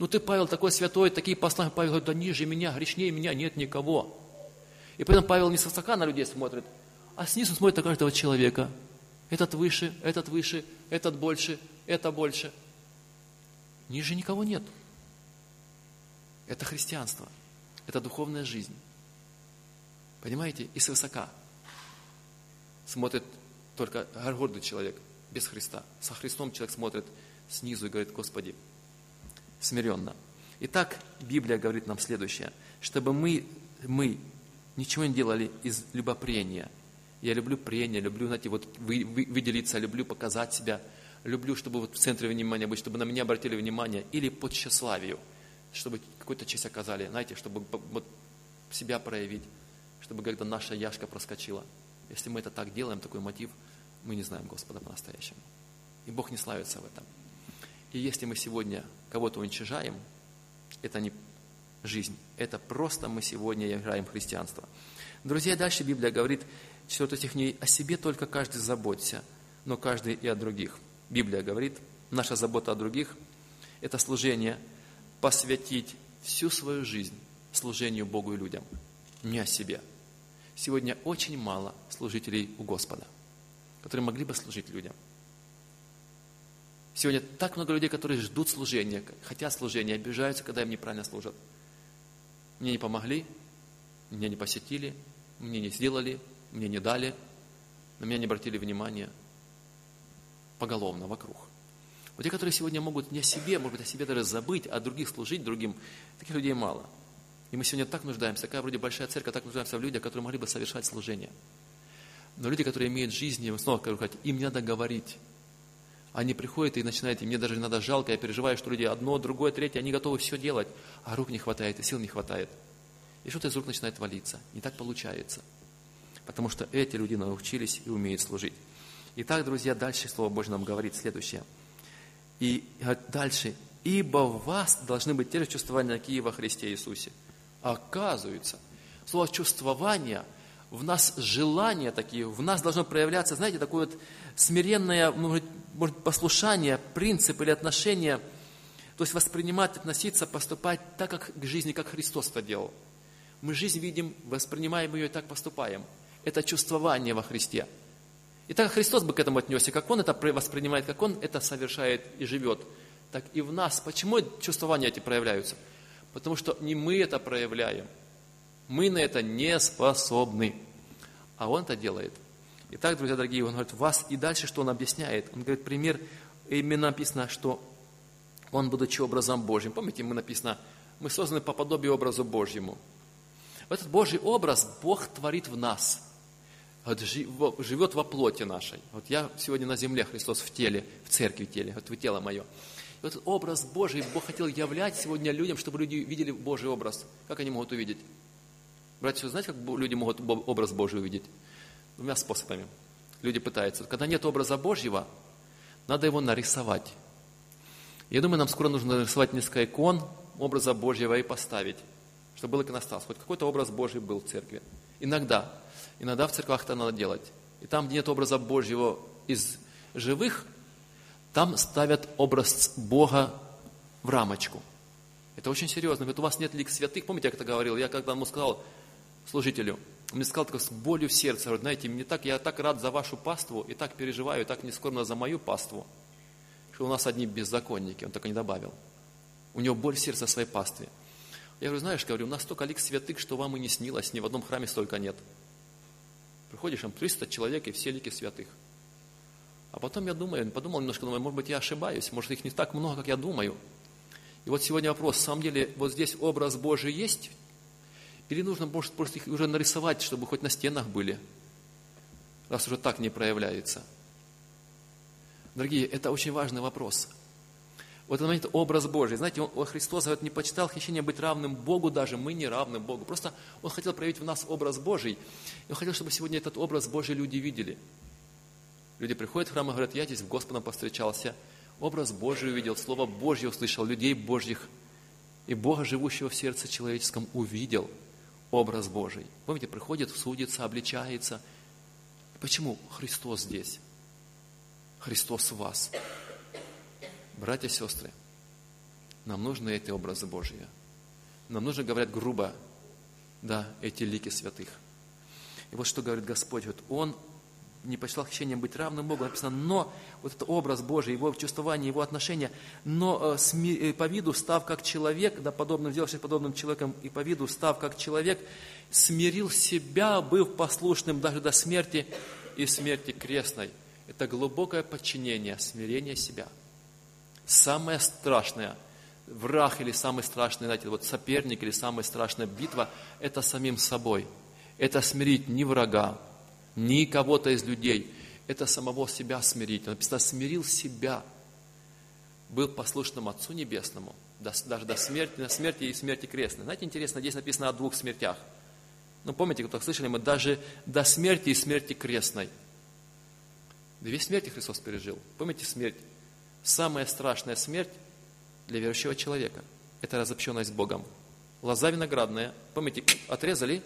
Ну ты, Павел, такой святой, такие послания. Павел говорит, да ниже меня, грешнее меня нет никого. И поэтому Павел не с высока на людей смотрит, а снизу смотрит на каждого человека. этот выше, этот выше, этот больше, это больше. Ниже никого нет. Это христианство. Это духовная жизнь. Понимаете? И свысока. Смотрит только гордый человек, без Христа. Со Христом человек смотрит снизу и говорит, Господи, смиренно. Итак, Библия говорит нам следующее, чтобы мы, мы ничего не делали из любопрения. Я люблю прения, люблю, знаете, вот вы, вы, выделиться, люблю показать себя, люблю, чтобы вот в центре внимания быть, чтобы на меня обратили внимание, или по тщеславию, чтобы какую-то честь оказали, знаете, чтобы вот себя проявить, чтобы когда наша яшка проскочила. Если мы это так делаем, такой мотив, мы не знаем Господа по-настоящему. И Бог не славится в этом. И если мы сегодня кого-то уничижаем, это не жизнь, это просто мы сегодня играем христианство. Друзья, дальше Библия говорит, 4 стих, не о себе только каждый заботься, но каждый и о других. Библия говорит, наша забота о других – это служение, посвятить всю свою жизнь служению Богу и людям, не о себе. Сегодня очень мало служителей у Господа, которые могли бы служить людям – Сегодня так много людей, которые ждут служения, хотят служения, обижаются, когда им неправильно служат. Мне не помогли, меня не посетили, мне не сделали, мне не дали, на меня не обратили внимания поголовно вокруг. Вот те, которые сегодня могут не о себе, может быть, о себе даже забыть, а других служить другим, таких людей мало. И мы сегодня так нуждаемся, такая вроде большая церковь, так нуждаемся в людях, которые могли бы совершать служение. Но люди, которые имеют жизнь, я снова скажу, им не надо говорить, они приходят и начинают, и мне даже иногда жалко, я переживаю, что люди одно, другое, третье, они готовы все делать, а рук не хватает, и сил не хватает. И что-то из рук начинает валиться. Не так получается. Потому что эти люди научились и умеют служить. Итак, друзья, дальше Слово Божье нам говорит следующее. И дальше. «Ибо в вас должны быть те же чувствования, какие во Христе Иисусе». Оказывается, слово «чувствование» – в нас желания такие, в нас должно проявляться, знаете, такое вот смиренное, может, послушание, принцип или отношение, то есть воспринимать, относиться, поступать так, как к жизни, как Христос это делал. Мы жизнь видим, воспринимаем ее и так поступаем. Это чувствование во Христе. И так как Христос бы к этому отнесся, как Он это воспринимает, как Он это совершает и живет, так и в нас. Почему чувствования эти проявляются? Потому что не мы это проявляем – мы на это не способны. А он это делает. Итак, друзья дорогие, он говорит, вас и дальше, что он объясняет. Он говорит, пример, именно написано, что он, будучи образом Божьим. Помните, мы написано, мы созданы по подобию образу Божьему. Этот Божий образ Бог творит в нас. Вот живет во плоти нашей. Вот я сегодня на земле, Христос в теле, в церкви теле, вот вы тело мое. И этот образ Божий Бог хотел являть сегодня людям, чтобы люди видели Божий образ. Как они могут увидеть? Братья, знаете, как люди могут образ Божий увидеть? Двумя способами. Люди пытаются. Когда нет образа Божьего, надо его нарисовать. Я думаю, нам скоро нужно нарисовать несколько икон образа Божьего и поставить, чтобы был иконостас. Хоть какой-то образ Божий был в церкви. Иногда. Иногда в церквах это надо делать. И там, где нет образа Божьего из живых, там ставят образ Бога в рамочку. Это очень серьезно. Говорит, у вас нет лик святых. Помните, я это говорил? Я когда ему сказал, служителю. Он мне сказал такой с болью в сердце, говорит, знаете, мне так, я так рад за вашу паству, и так переживаю, и так нескромно за мою паству, что у нас одни беззаконники, он так и не добавил. У него боль в сердце своей пастве. Я говорю, знаешь, говорю, у нас столько лик святых, что вам и не снилось, ни в одном храме столько нет. Приходишь, там 300 человек, и все лики святых. А потом я думаю, подумал немножко, думаю, может быть, я ошибаюсь, может, их не так много, как я думаю. И вот сегодня вопрос, в самом деле, вот здесь образ Божий есть или нужно, может, просто их уже нарисовать, чтобы хоть на стенах были, раз уже так не проявляется? Дорогие, это очень важный вопрос. Вот этот момент образ Божий. Знаете, он, Христос говорит, не почитал хищение быть равным Богу даже, мы не равны Богу. Просто Он хотел проявить в нас образ Божий. И Он хотел, чтобы сегодня этот образ Божий люди видели. Люди приходят в храм и говорят, я здесь в Господом повстречался, образ Божий увидел, Слово Божье услышал, людей Божьих, и Бога, живущего в сердце человеческом, увидел – образ Божий. Помните, приходит, судится, обличается. Почему Христос здесь? Христос в вас. Братья и сестры, нам нужны эти образы Божьи. Нам нужно, говорят грубо, да, эти лики святых. И вот что говорит Господь, вот Он не почитал хищением быть равным Богу, написано, но, вот это образ Божий, его чувствование, его отношения, но э, по виду став как человек, да, подобным, сделавшись подобным человеком, и по виду став как человек, смирил себя, быв послушным даже до смерти и смерти крестной. Это глубокое подчинение, смирение себя. Самое страшное – враг или самый страшный, знаете, вот соперник или самая страшная битва – это самим собой. Это смирить ни врага, ни кого-то из людей. Это самого себя смирить. Написано, смирил себя. Был послушным Отцу Небесному, даже до смерти, на смерти и смерти крестной. Знаете, интересно, здесь написано о двух смертях. Ну, помните, кто слышали, мы даже до смерти и смерти крестной. Две смерти Христос пережил. Помните смерть? Самая страшная смерть для верующего человека. Это разобщенность с Богом. Лоза виноградная, помните, отрезали,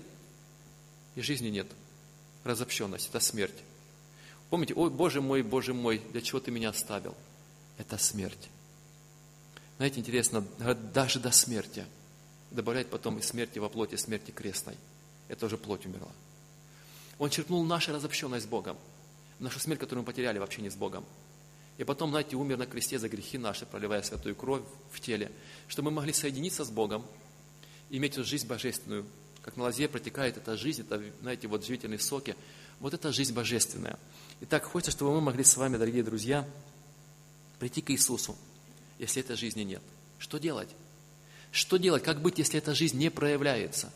и жизни нет. Разобщенность – это смерть. Помните, ой, Боже мой, Боже мой, для чего ты меня оставил? Это смерть. Знаете, интересно, даже до смерти. Добавляет потом и смерти во плоти, смерти крестной. Это уже плоть умерла. Он черпнул нашу разобщенность с Богом. Нашу смерть, которую мы потеряли вообще не с Богом. И потом, знаете, умер на кресте за грехи наши, проливая святую кровь в теле, чтобы мы могли соединиться с Богом, иметь эту жизнь божественную. Как на лозе протекает эта жизнь, это, знаете, вот живительные соки. Вот это жизнь божественная. Итак, хочется, чтобы мы могли с вами, дорогие друзья, прийти к Иисусу, если этой жизни нет. Что делать? Что делать? Как быть, если эта жизнь не проявляется?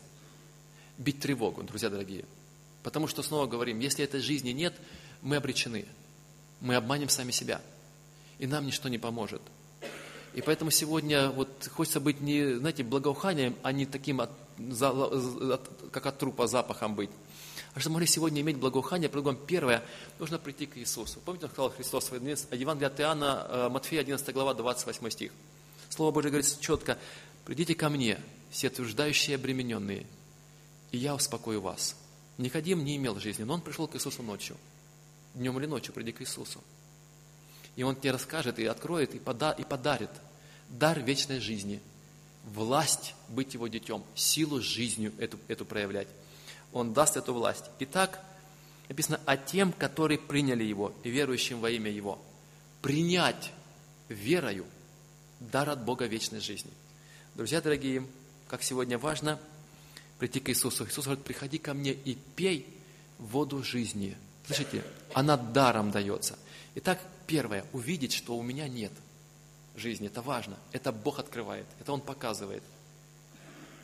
Бить тревогу, друзья дорогие. Потому что, снова говорим, если этой жизни нет, мы обречены – мы обманем сами себя. И нам ничто не поможет. И поэтому сегодня вот хочется быть не, знаете, благоуханием, а не таким, от, за, от, как от трупа запахом быть. А чтобы могли сегодня иметь благоухание, предлагаем первое, нужно прийти к Иисусу. Помните, он сказал Христос в Евангелии от Иоанна, э, Матфея, 11 глава, 28 стих. Слово Божие говорит четко, придите ко мне, все труждающие и обремененные, и я успокою вас. Никодим не имел жизни, но он пришел к Иисусу ночью – днем или ночью приди к Иисусу. И Он тебе расскажет и откроет, и, пода, и подарит дар вечной жизни, власть быть Его детем, силу жизнью эту, эту проявлять. Он даст эту власть. Итак, написано, о тем, которые приняли Его и верующим во имя Его. Принять верою дар от Бога вечной жизни. Друзья дорогие, как сегодня важно прийти к Иисусу. Иисус говорит, приходи ко мне и пей воду жизни – Слышите, она даром дается. Итак, первое, увидеть, что у меня нет жизни, это важно. Это Бог открывает, это Он показывает.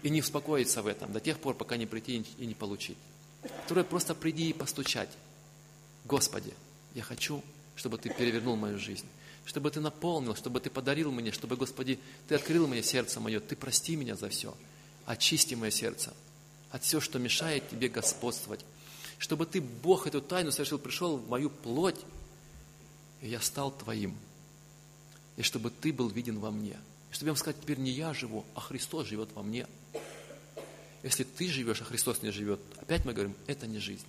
И не успокоиться в этом до тех пор, пока не прийти и не получить. Второе, просто приди и постучать. Господи, я хочу, чтобы Ты перевернул мою жизнь, чтобы Ты наполнил, чтобы Ты подарил мне, чтобы, Господи, Ты открыл мне сердце мое, Ты прости меня за все, очисти мое сердце от всего, что мешает Тебе господствовать чтобы ты, Бог, эту тайну совершил, пришел в мою плоть, и я стал твоим. И чтобы ты был виден во мне. И чтобы я вам сказать, теперь не я живу, а Христос живет во мне. Если ты живешь, а Христос не живет, опять мы говорим, это не жизнь.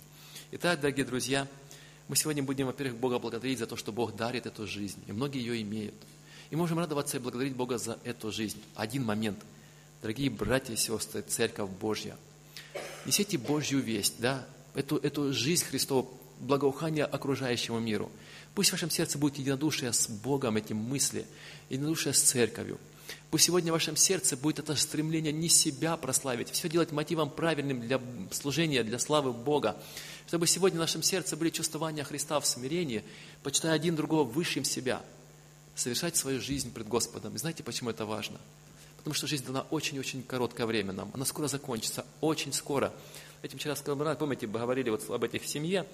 Итак, дорогие друзья, мы сегодня будем, во-первых, Бога благодарить за то, что Бог дарит эту жизнь, и многие ее имеют. И можем радоваться и благодарить Бога за эту жизнь. Один момент. Дорогие братья и сестры, Церковь Божья, несите Божью весть, да, эту, эту жизнь Христова, благоухание окружающему миру. Пусть в вашем сердце будет единодушие с Богом, эти мысли, единодушие с Церковью. Пусть сегодня в вашем сердце будет это стремление не себя прославить, все делать мотивом правильным для служения, для славы Бога. Чтобы сегодня в нашем сердце были чувствования Христа в смирении, почитая один другого высшим себя, совершать свою жизнь пред Господом. И знаете, почему это важно? Потому что жизнь дана очень-очень короткое время нам. Она скоро закончится, очень скоро. Этим вчера сказал, помните, мы говорили вот об этих семье,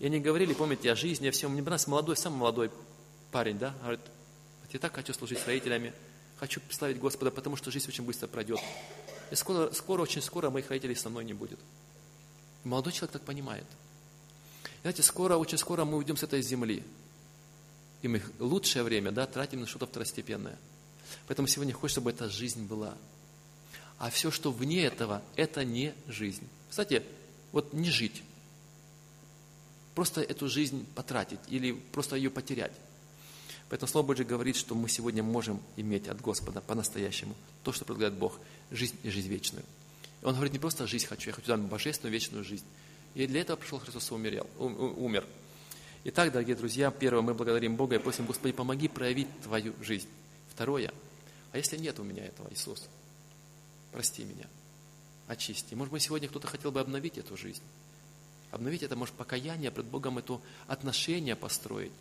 и они говорили, помните, о жизни, о всем. Мне нас молодой, самый молодой парень, да, говорит, я так хочу служить с родителями, хочу славить Господа, потому что жизнь очень быстро пройдет. И скоро, скоро, очень скоро моих родителей со мной не будет. Молодой человек так понимает. И, знаете, скоро, очень скоро мы уйдем с этой земли. И мы лучшее время, да, тратим на что-то второстепенное. Поэтому сегодня хочется, чтобы эта жизнь была. А все, что вне этого, это не жизнь. Кстати, вот не жить, просто эту жизнь потратить или просто ее потерять. Поэтому Слово Божье говорит, что мы сегодня можем иметь от Господа по-настоящему то, что предлагает Бог, жизнь и жизнь вечную. И Он говорит, не просто жизнь хочу, я хочу там божественную вечную жизнь. И для этого пришел Христос и умерел, умер. Итак, дорогие друзья, первое, мы благодарим Бога и просим, Господи, помоги проявить Твою жизнь. Второе, а если нет у меня этого, Иисус, прости меня, очисти. Может быть, сегодня кто-то хотел бы обновить эту жизнь. Обновить это, может, покаяние пред Богом, это отношения построить,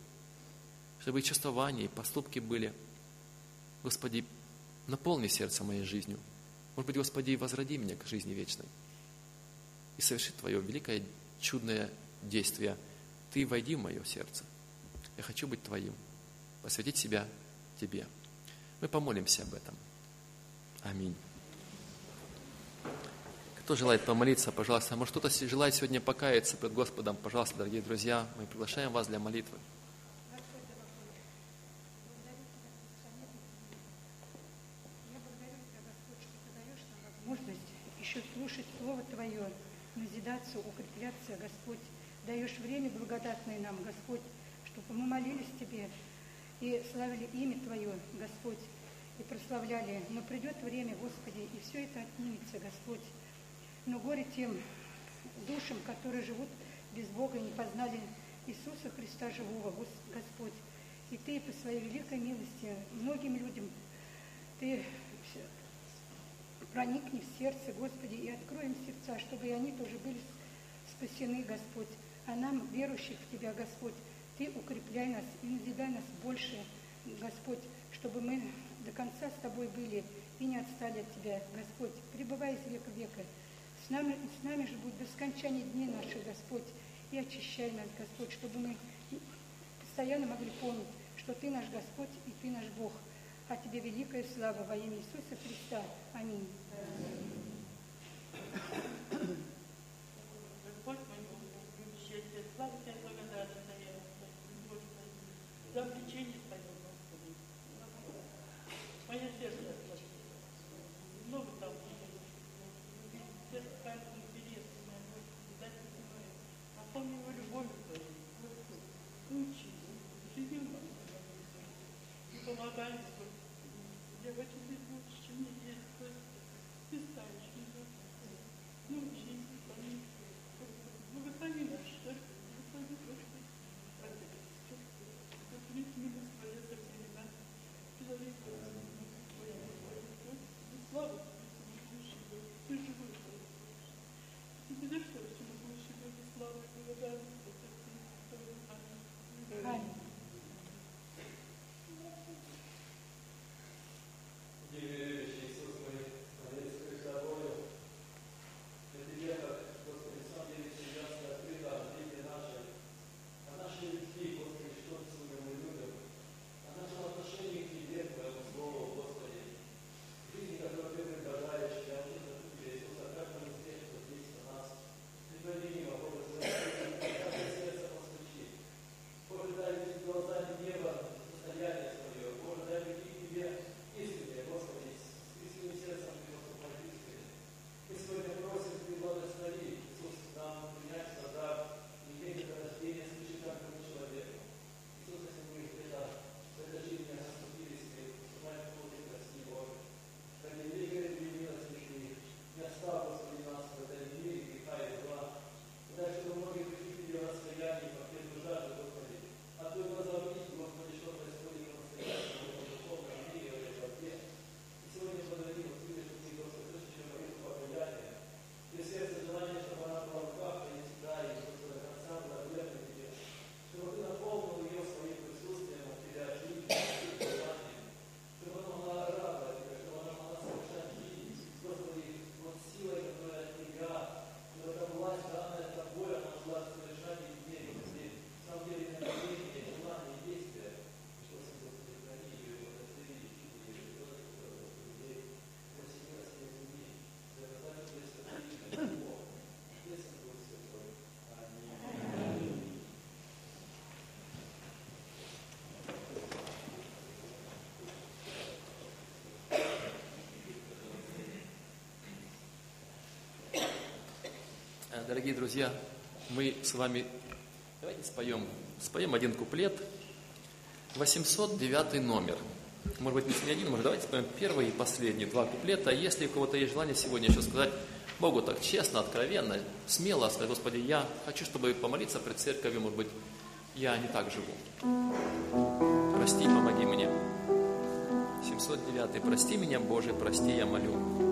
чтобы и чувствования, и поступки были. Господи, наполни сердце моей жизнью. Может быть, Господи, возроди меня к жизни вечной. И соверши Твое великое, чудное действие. Ты войди в мое сердце. Я хочу быть Твоим. Посвятить себя Тебе. Мы помолимся об этом. Аминь. Кто желает помолиться, пожалуйста. Может, кто-то желает сегодня покаяться пред Господом, пожалуйста, дорогие друзья, мы приглашаем вас для молитвы. возможность еще слушать Слово Твое, назидаться, укрепляться, Господь. Даешь время благодатное нам, Господь, чтобы мы молились Тебе и славили имя Твое, Господь, и прославляли. Но придет время, Господи, и все это отнимется, Господь. Но горе тем душам, которые живут без Бога и не познали Иисуса Христа живого, Господь. И Ты по своей великой милости многим людям Ты проникни в сердце, Господи, и откроем сердца, чтобы и они тоже были спасены, Господь. А нам, верующих в Тебя, Господь, Ты укрепляй нас и назидай нас больше, Господь, чтобы мы до конца с Тобой были и не отстали от Тебя, Господь. Пребывай из века века. С нами, с нами же будь до скончания дней наших, Господь, и очищай нас, Господь, чтобы мы постоянно могли помнить, что Ты наш Господь и Ты наш Бог – а тебе великая слава во имя Иисуса Христа. Аминь. Господь Дорогие друзья, мы с вами давайте споем, споем один куплет, 809 номер. Может быть, не один, может, давайте споем первый и последний два куплета. Если у кого-то есть желание сегодня еще сказать Богу так честно, откровенно, смело сказать, Господи, я хочу, чтобы помолиться пред церковью, может быть, Я не так живу. Прости, помоги мне. 709. Прости меня, Боже, прости, я молю.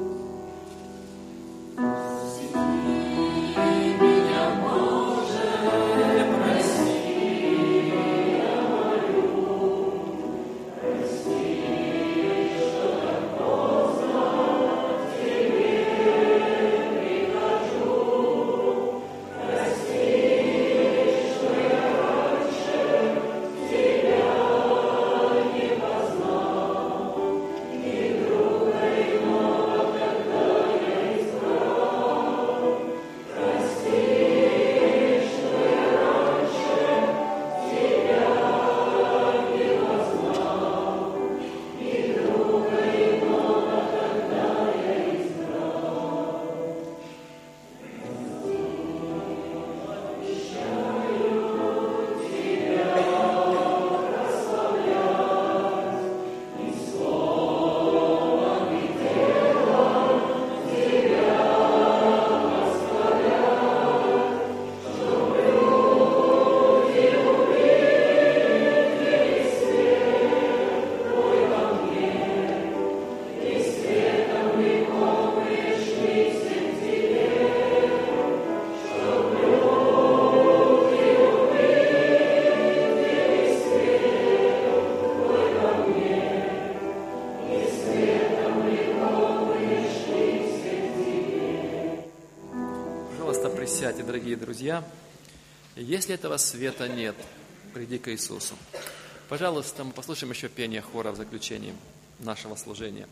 Друзья. Если этого света нет, приди к Иисусу. Пожалуйста, мы послушаем еще пение хора в заключении нашего служения.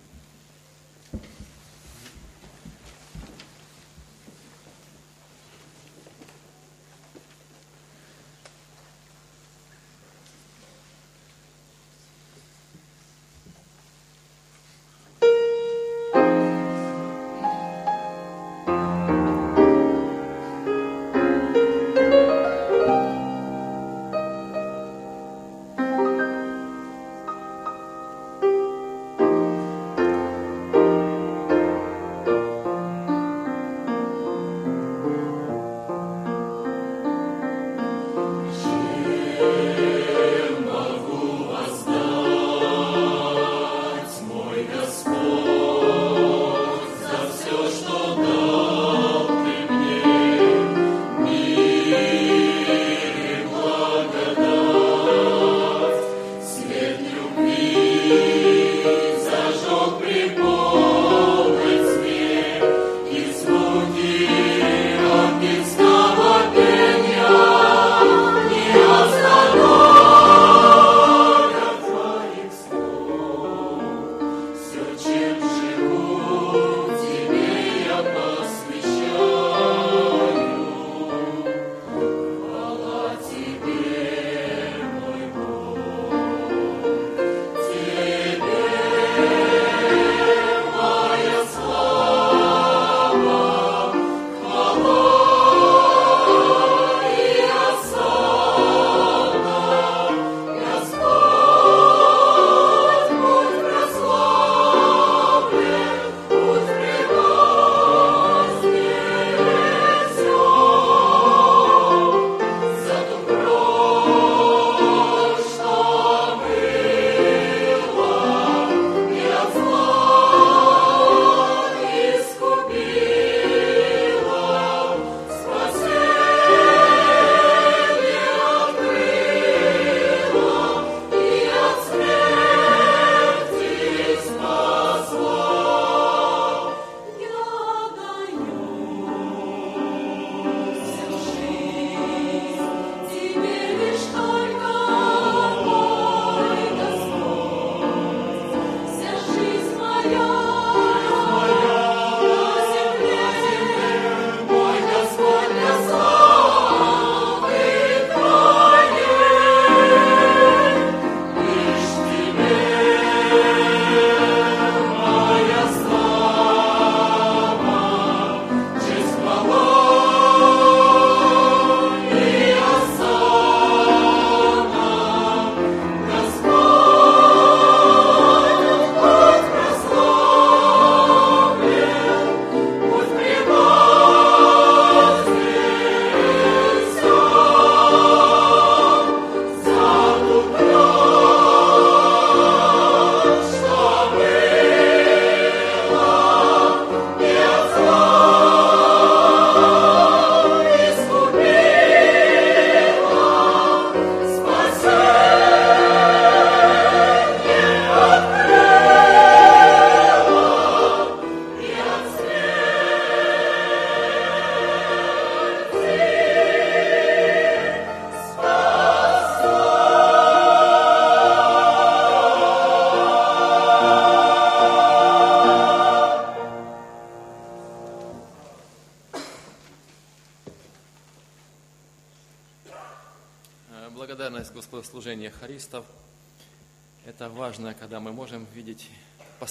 Видеть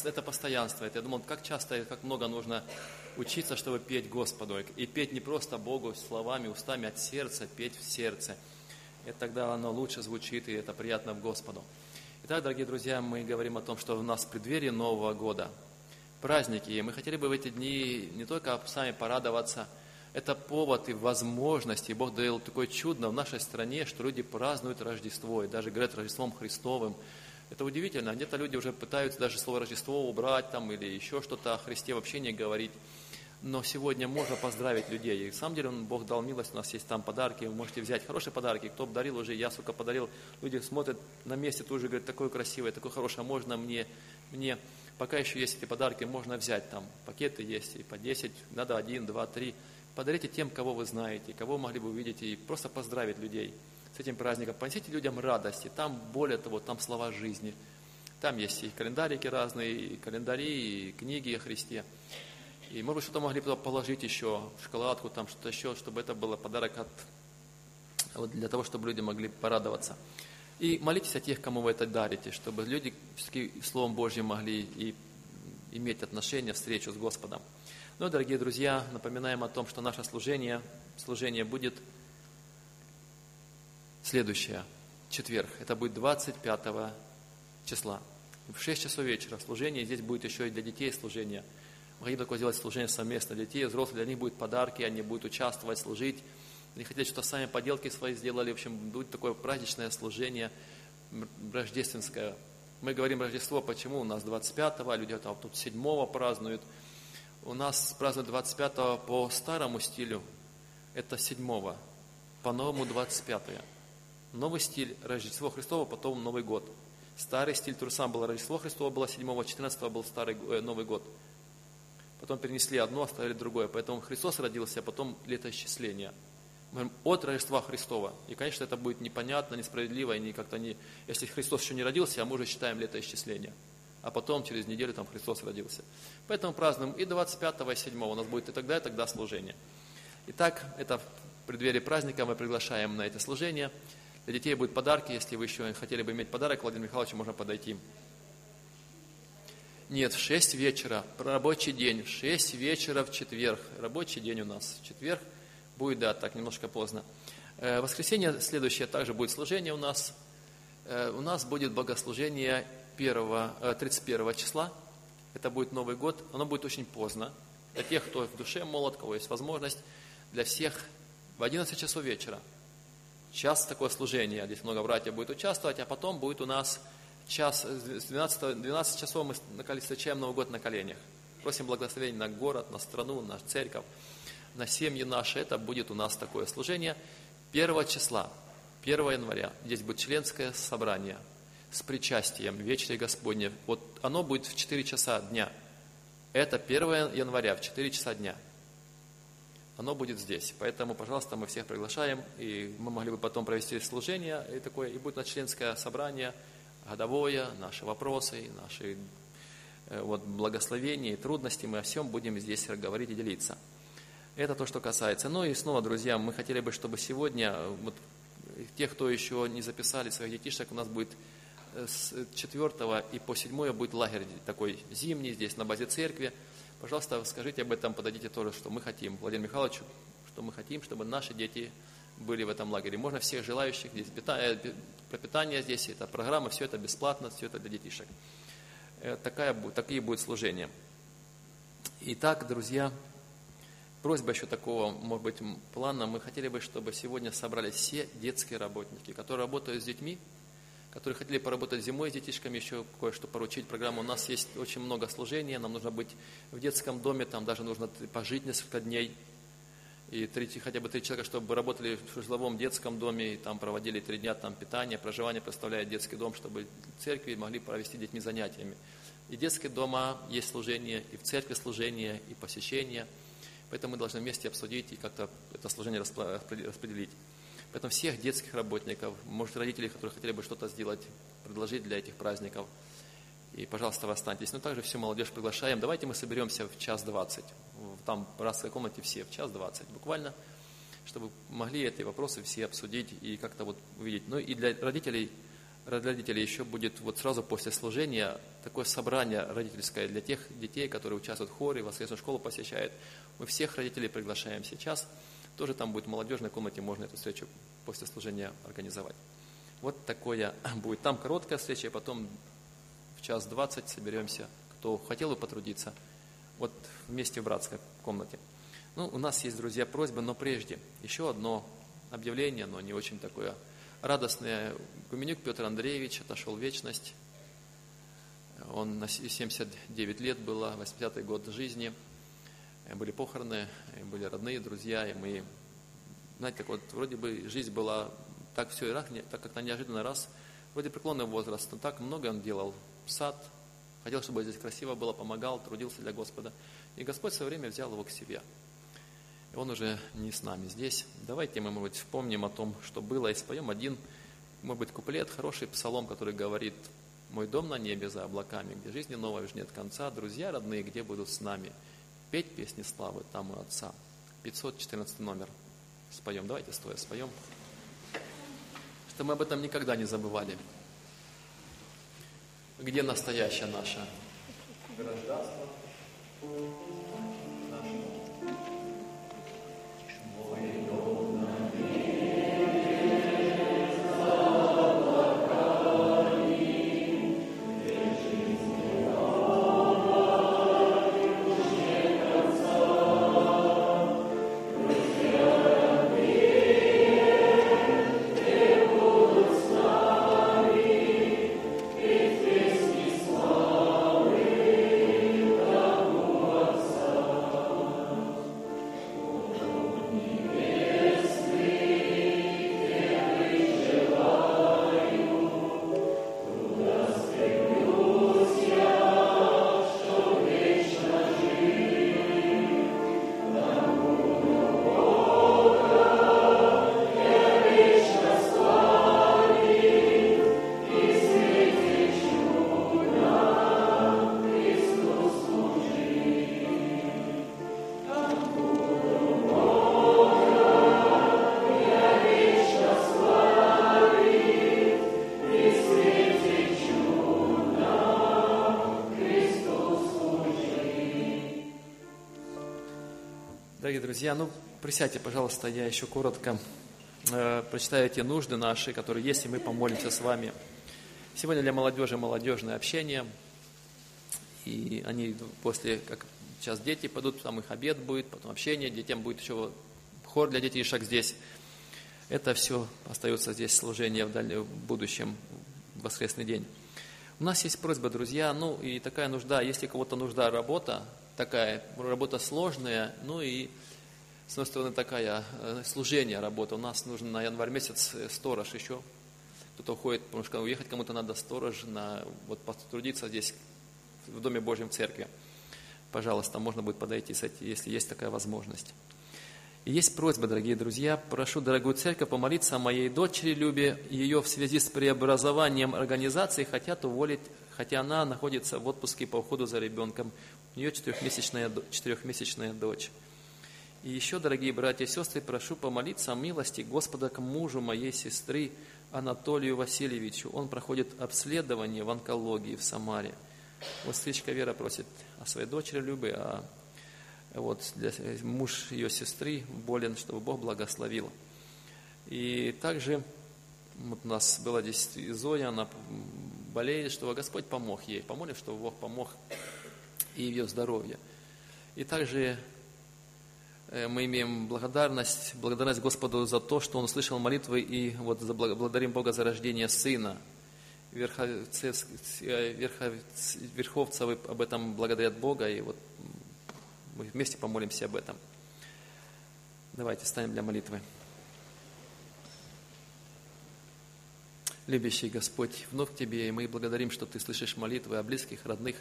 это постоянство. Это, я думал, как часто и как много нужно учиться, чтобы петь Господу. И петь не просто Богу словами, устами, от сердца, петь в сердце. И тогда оно лучше звучит, и это приятно в Господу. Итак, дорогие друзья, мы говорим о том, что у нас в преддверии Нового года праздники, и мы хотели бы в эти дни не только сами порадоваться, это повод и возможность, и Бог дал такое чудо в нашей стране, что люди празднуют Рождество, и даже говорят Рождеством Христовым. Это удивительно. Где-то люди уже пытаются даже слово Рождество убрать там или еще что-то о Христе вообще не говорить. Но сегодня можно поздравить людей. И в самом деле Бог дал милость, у нас есть там подарки, вы можете взять хорошие подарки. Кто подарил уже, я, сука, подарил. Люди смотрят на месте, тоже говорят, такое красивое, такое хорошее, можно мне, мне. Пока еще есть эти подарки, можно взять там, пакеты есть, и по 10, надо один, два, три. Подарите тем, кого вы знаете, кого могли бы увидеть, и просто поздравить людей с этим праздником. Понесите людям радости. Там, более того, там слова жизни. Там есть и календарики разные, и календари, и книги о Христе. И, может быть, что-то могли положить еще, шоколадку, там что-то еще, чтобы это был подарок от, вот для того, чтобы люди могли порадоваться. И молитесь о тех, кому вы это дарите, чтобы люди все-таки Словом Божьим могли и иметь отношение, встречу с Господом. Ну, дорогие друзья, напоминаем о том, что наше служение, служение будет следующее, четверг, это будет 25 числа. В 6 часов вечера служение, здесь будет еще и для детей служение. Мы хотим такое сделать служение совместно для детей, взрослых, для них будут подарки, они будут участвовать, служить. Они хотят, что сами поделки свои сделали. В общем, будет такое праздничное служение, рождественское. Мы говорим Рождество, почему? У нас 25-го, а люди там тут 7-го празднуют. У нас празднуют 25-го по старому стилю, это 7-го, по новому 25-е. Новый стиль Рождество Христово, потом Новый год. Старый стиль Турсам было Рождество Христово, было 7 14 был старый э, Новый год. Потом перенесли одно, оставили другое. Поэтому Христос родился, а потом летоисчисление. Мы говорим от Рождества Христова. И, конечно, это будет непонятно, несправедливо, и не как-то не... Если Христос еще не родился, а мы уже считаем летоисчисление. А потом, через неделю, там Христос родился. Поэтому празднуем и 25 и 7 у нас будет и тогда, и тогда служение. Итак, это в преддверии праздника мы приглашаем на это служение. Для детей будут подарки, если вы еще хотели бы иметь подарок, Владимир Михайлович, можно подойти. Нет, в 6 вечера, рабочий день, в 6 вечера в четверг, рабочий день у нас, в четверг будет, да, так, немножко поздно. Э, воскресенье следующее также будет служение у нас. Э, у нас будет богослужение 1, 31 э, числа, это будет Новый год, оно будет очень поздно. Для тех, кто в душе молод, кого есть возможность, для всех в 11 часов вечера – час такое служение, здесь много братьев будет участвовать, а потом будет у нас час, с 12, 12 часов мы встречаем Новый год на коленях. Просим благословения на город, на страну, на церковь, на семьи наши. Это будет у нас такое служение. 1 числа, 1 января, здесь будет членское собрание с причастием Вечной Господне. Вот оно будет в 4 часа дня. Это 1 января в 4 часа дня оно будет здесь. Поэтому, пожалуйста, мы всех приглашаем, и мы могли бы потом провести служение, и, такое, и будет на членское собрание, годовое, наши вопросы, наши э, вот, благословения и трудности, мы о всем будем здесь говорить и делиться. Это то, что касается. Ну и снова, друзья, мы хотели бы, чтобы сегодня, вот, тех, кто еще не записали своих детишек, у нас будет э, с 4 и по 7 будет лагерь такой зимний здесь на базе церкви. Пожалуйста, скажите об этом, подойдите тоже, что мы хотим. Владимир Михайлович, что мы хотим, чтобы наши дети были в этом лагере. Можно всех желающих, здесь питание, пропитание здесь, это программа, все это бесплатно, все это для детишек. Э, такая, такие будут служения. Итак, друзья, просьба еще такого, может быть, плана. Мы хотели бы, чтобы сегодня собрались все детские работники, которые работают с детьми, которые хотели поработать зимой с детишками, еще кое-что поручить программу. У нас есть очень много служений, нам нужно быть в детском доме, там даже нужно пожить несколько дней. И три, хотя бы три человека, чтобы работали в жилом детском доме, и там проводили три дня там питание, проживание, представляя детский дом, чтобы церкви могли провести детьми занятиями. И детские дома есть служение, и в церкви служение, и посещение. Поэтому мы должны вместе обсудить и как-то это служение распределить. Поэтому всех детских работников, может, родителей, которые хотели бы что-то сделать, предложить для этих праздников, и, пожалуйста, вы останьтесь. Но также всю молодежь приглашаем. Давайте мы соберемся в час двадцать. Там в братской комнате все в час двадцать буквально. чтобы могли эти вопросы все обсудить и как-то вот увидеть. Ну и для родителей, родителей еще будет вот сразу после служения такое собрание родительское для тех детей, которые участвуют в хоре, воскресную школу посещают. Мы всех родителей приглашаем сейчас. Тоже там будет в молодежной комнате, можно эту встречу после служения организовать. Вот такое будет. Там короткая встреча, и потом в час двадцать соберемся, кто хотел бы потрудиться, вот вместе в братской комнате. Ну, у нас есть, друзья, просьба, но прежде еще одно объявление, но не очень такое радостное. Гуменюк Петр Андреевич отошел в вечность. Он на 79 лет было, 80-й год жизни. Были похороны, были родные, друзья, и мы, знаете, как вот вроде бы жизнь была так все, и так как-то неожиданно раз, вроде преклонный возраст, но так много он делал. Сад, хотел, чтобы здесь красиво было, помогал, трудился для Господа. И Господь в свое время взял его к себе – он уже не с нами здесь. Давайте мы, может быть, вспомним о том, что было, и споем один, может быть, куплет, хороший псалом, который говорит «Мой дом на небе за облаками, где жизни новой уж нет конца, друзья родные, где будут с нами? Петь песни славы там у Отца». 514 номер споем. Давайте стоя споем. Что мы об этом никогда не забывали. Где настоящее наше гражданство? Друзья, ну присядьте, пожалуйста, я еще коротко э, прочитаю те нужды наши, которые есть, и мы помолимся с вами. Сегодня для молодежи молодежное общение, и они после, как сейчас дети пойдут, там их обед будет, потом общение, детям будет еще хор для детишек здесь. Это все остается здесь служение в, даль... в будущем, в воскресный день. У нас есть просьба, друзья, ну и такая нужда, если кого-то нужда работа, такая работа сложная, ну и с одной стороны, такая э, служение, работа. У нас нужно на январь месяц э, сторож еще. Кто-то уходит, потому что уехать кому-то надо сторож, на, вот потрудиться здесь, в Доме Божьем Церкви. Пожалуйста, можно будет подойти, если есть такая возможность. Есть просьба, дорогие друзья, прошу дорогую церковь помолиться о моей дочери Любе, ее в связи с преобразованием организации хотят уволить, хотя она находится в отпуске по уходу за ребенком. У нее четырехмесячная, четырехмесячная дочь. И еще, дорогие братья и сестры, прошу помолиться о милости Господа к мужу моей сестры Анатолию Васильевичу. Он проходит обследование в онкологии в Самаре. Вот сестричка Вера просит о своей дочери Любе, а вот для, муж ее сестры болен, чтобы Бог благословил. И также вот у нас была здесь Зоя, она болеет, чтобы Господь помог ей. Помолим, чтобы Бог помог и ее здоровье. И также Э, мы имеем благодарность, благодарность Господу за то, что Он услышал молитвы, и вот благодарим Бога за рождение Сына. Верховцев, э, верховцевы об этом благодарят Бога, и вот мы вместе помолимся об этом. Давайте станем для молитвы. Любящий Господь, вновь Тебе, и мы благодарим, что Ты слышишь молитвы о близких, родных,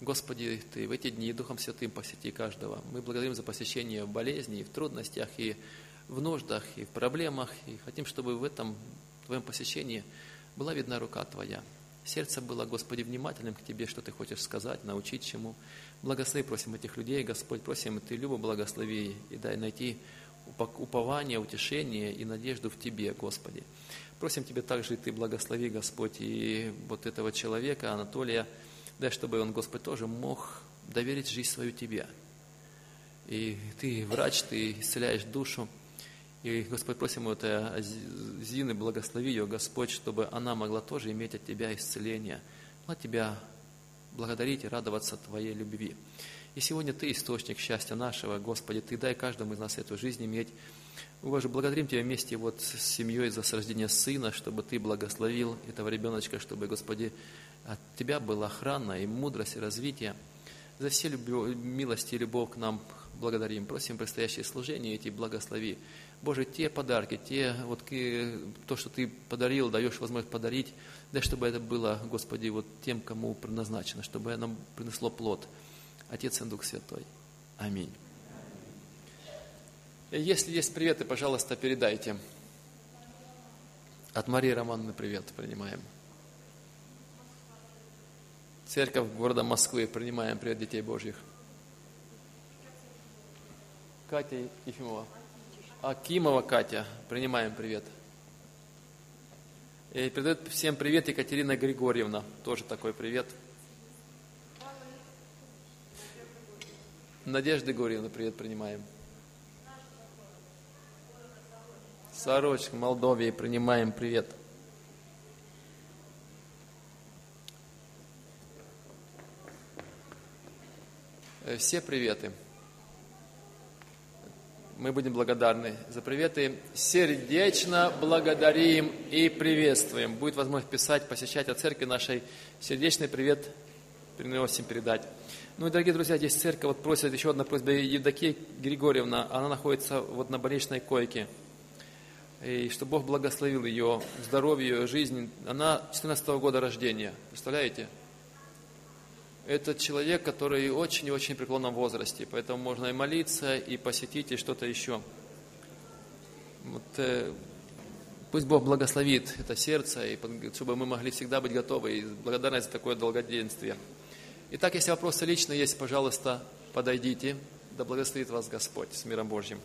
Господи, Ты в эти дни Духом Святым посети каждого. Мы благодарим за посещение в болезни, и в трудностях, и в нуждах, и в проблемах, и хотим, чтобы в этом Твоем посещении была видна рука Твоя. Сердце было, Господи, внимательным к Тебе, что Ты хочешь сказать, научить чему. Благослови, просим этих людей, Господь, просим, Ты любо благослови и дай найти упование, утешение и надежду в Тебе, Господи. Просим Тебя также и Ты благослови, Господь, и вот этого человека, Анатолия, дай, чтобы он, Господь, тоже мог доверить жизнь свою Тебе. И Ты врач, Ты исцеляешь душу. И, Господь, просим вот э, Зины, благослови ее, Господь, чтобы она могла тоже иметь от Тебя исцеление. Могла Тебя благодарить и радоваться Твоей любви. И сегодня Ты источник счастья нашего, Господи, Ты дай каждому из нас эту жизнь иметь. Боже, благодарим Тебя вместе вот с семьей за рождения сына, чтобы Ты благословил этого ребеночка, чтобы, Господи, от Тебя была охрана и мудрость, и развитие. За все любовь, милости и любовь к нам благодарим. Просим предстоящее служение эти благослови. Боже, те подарки, те, вот то, что Ты подарил, даешь возможность подарить, дай, чтобы это было, Господи, вот тем, кому предназначено, чтобы оно принесло плод. Отец и Дух Святой. Аминь. Если есть приветы, пожалуйста, передайте. От Марии Романовны привет принимаем. Церковь города Москвы, принимаем привет детей Божьих. Катя Ефимова. Акимова Катя, принимаем привет. И передает всем привет Екатерина Григорьевна, тоже такой привет. Надежда Григорьевна, привет принимаем. Сорочка, Молдовии, принимаем привет. Э, Все приветы. Мы будем благодарны за приветы. Сердечно благодарим и приветствуем. Будет возможность писать, посещать от церкви нашей. Сердечный привет приносим передать. Ну и, дорогие друзья, здесь церковь вот просит, еще одна просьба, Евдокия Григорьевна, она находится вот на больничной койке. И чтобы Бог благословил ее здоровье, ее жизнь. Она 14 года рождения, представляете? Это человек, который очень и очень в преклонном возрасте, поэтому можно и молиться, и посетить, и что-то еще. Вот, э, пусть Бог благословит это сердце, и чтобы мы могли всегда быть готовы, и благодарность за такое долгоденствие. Итак, если вопросы лично есть, пожалуйста, подойдите. Да благословит вас Господь с миром Божьим.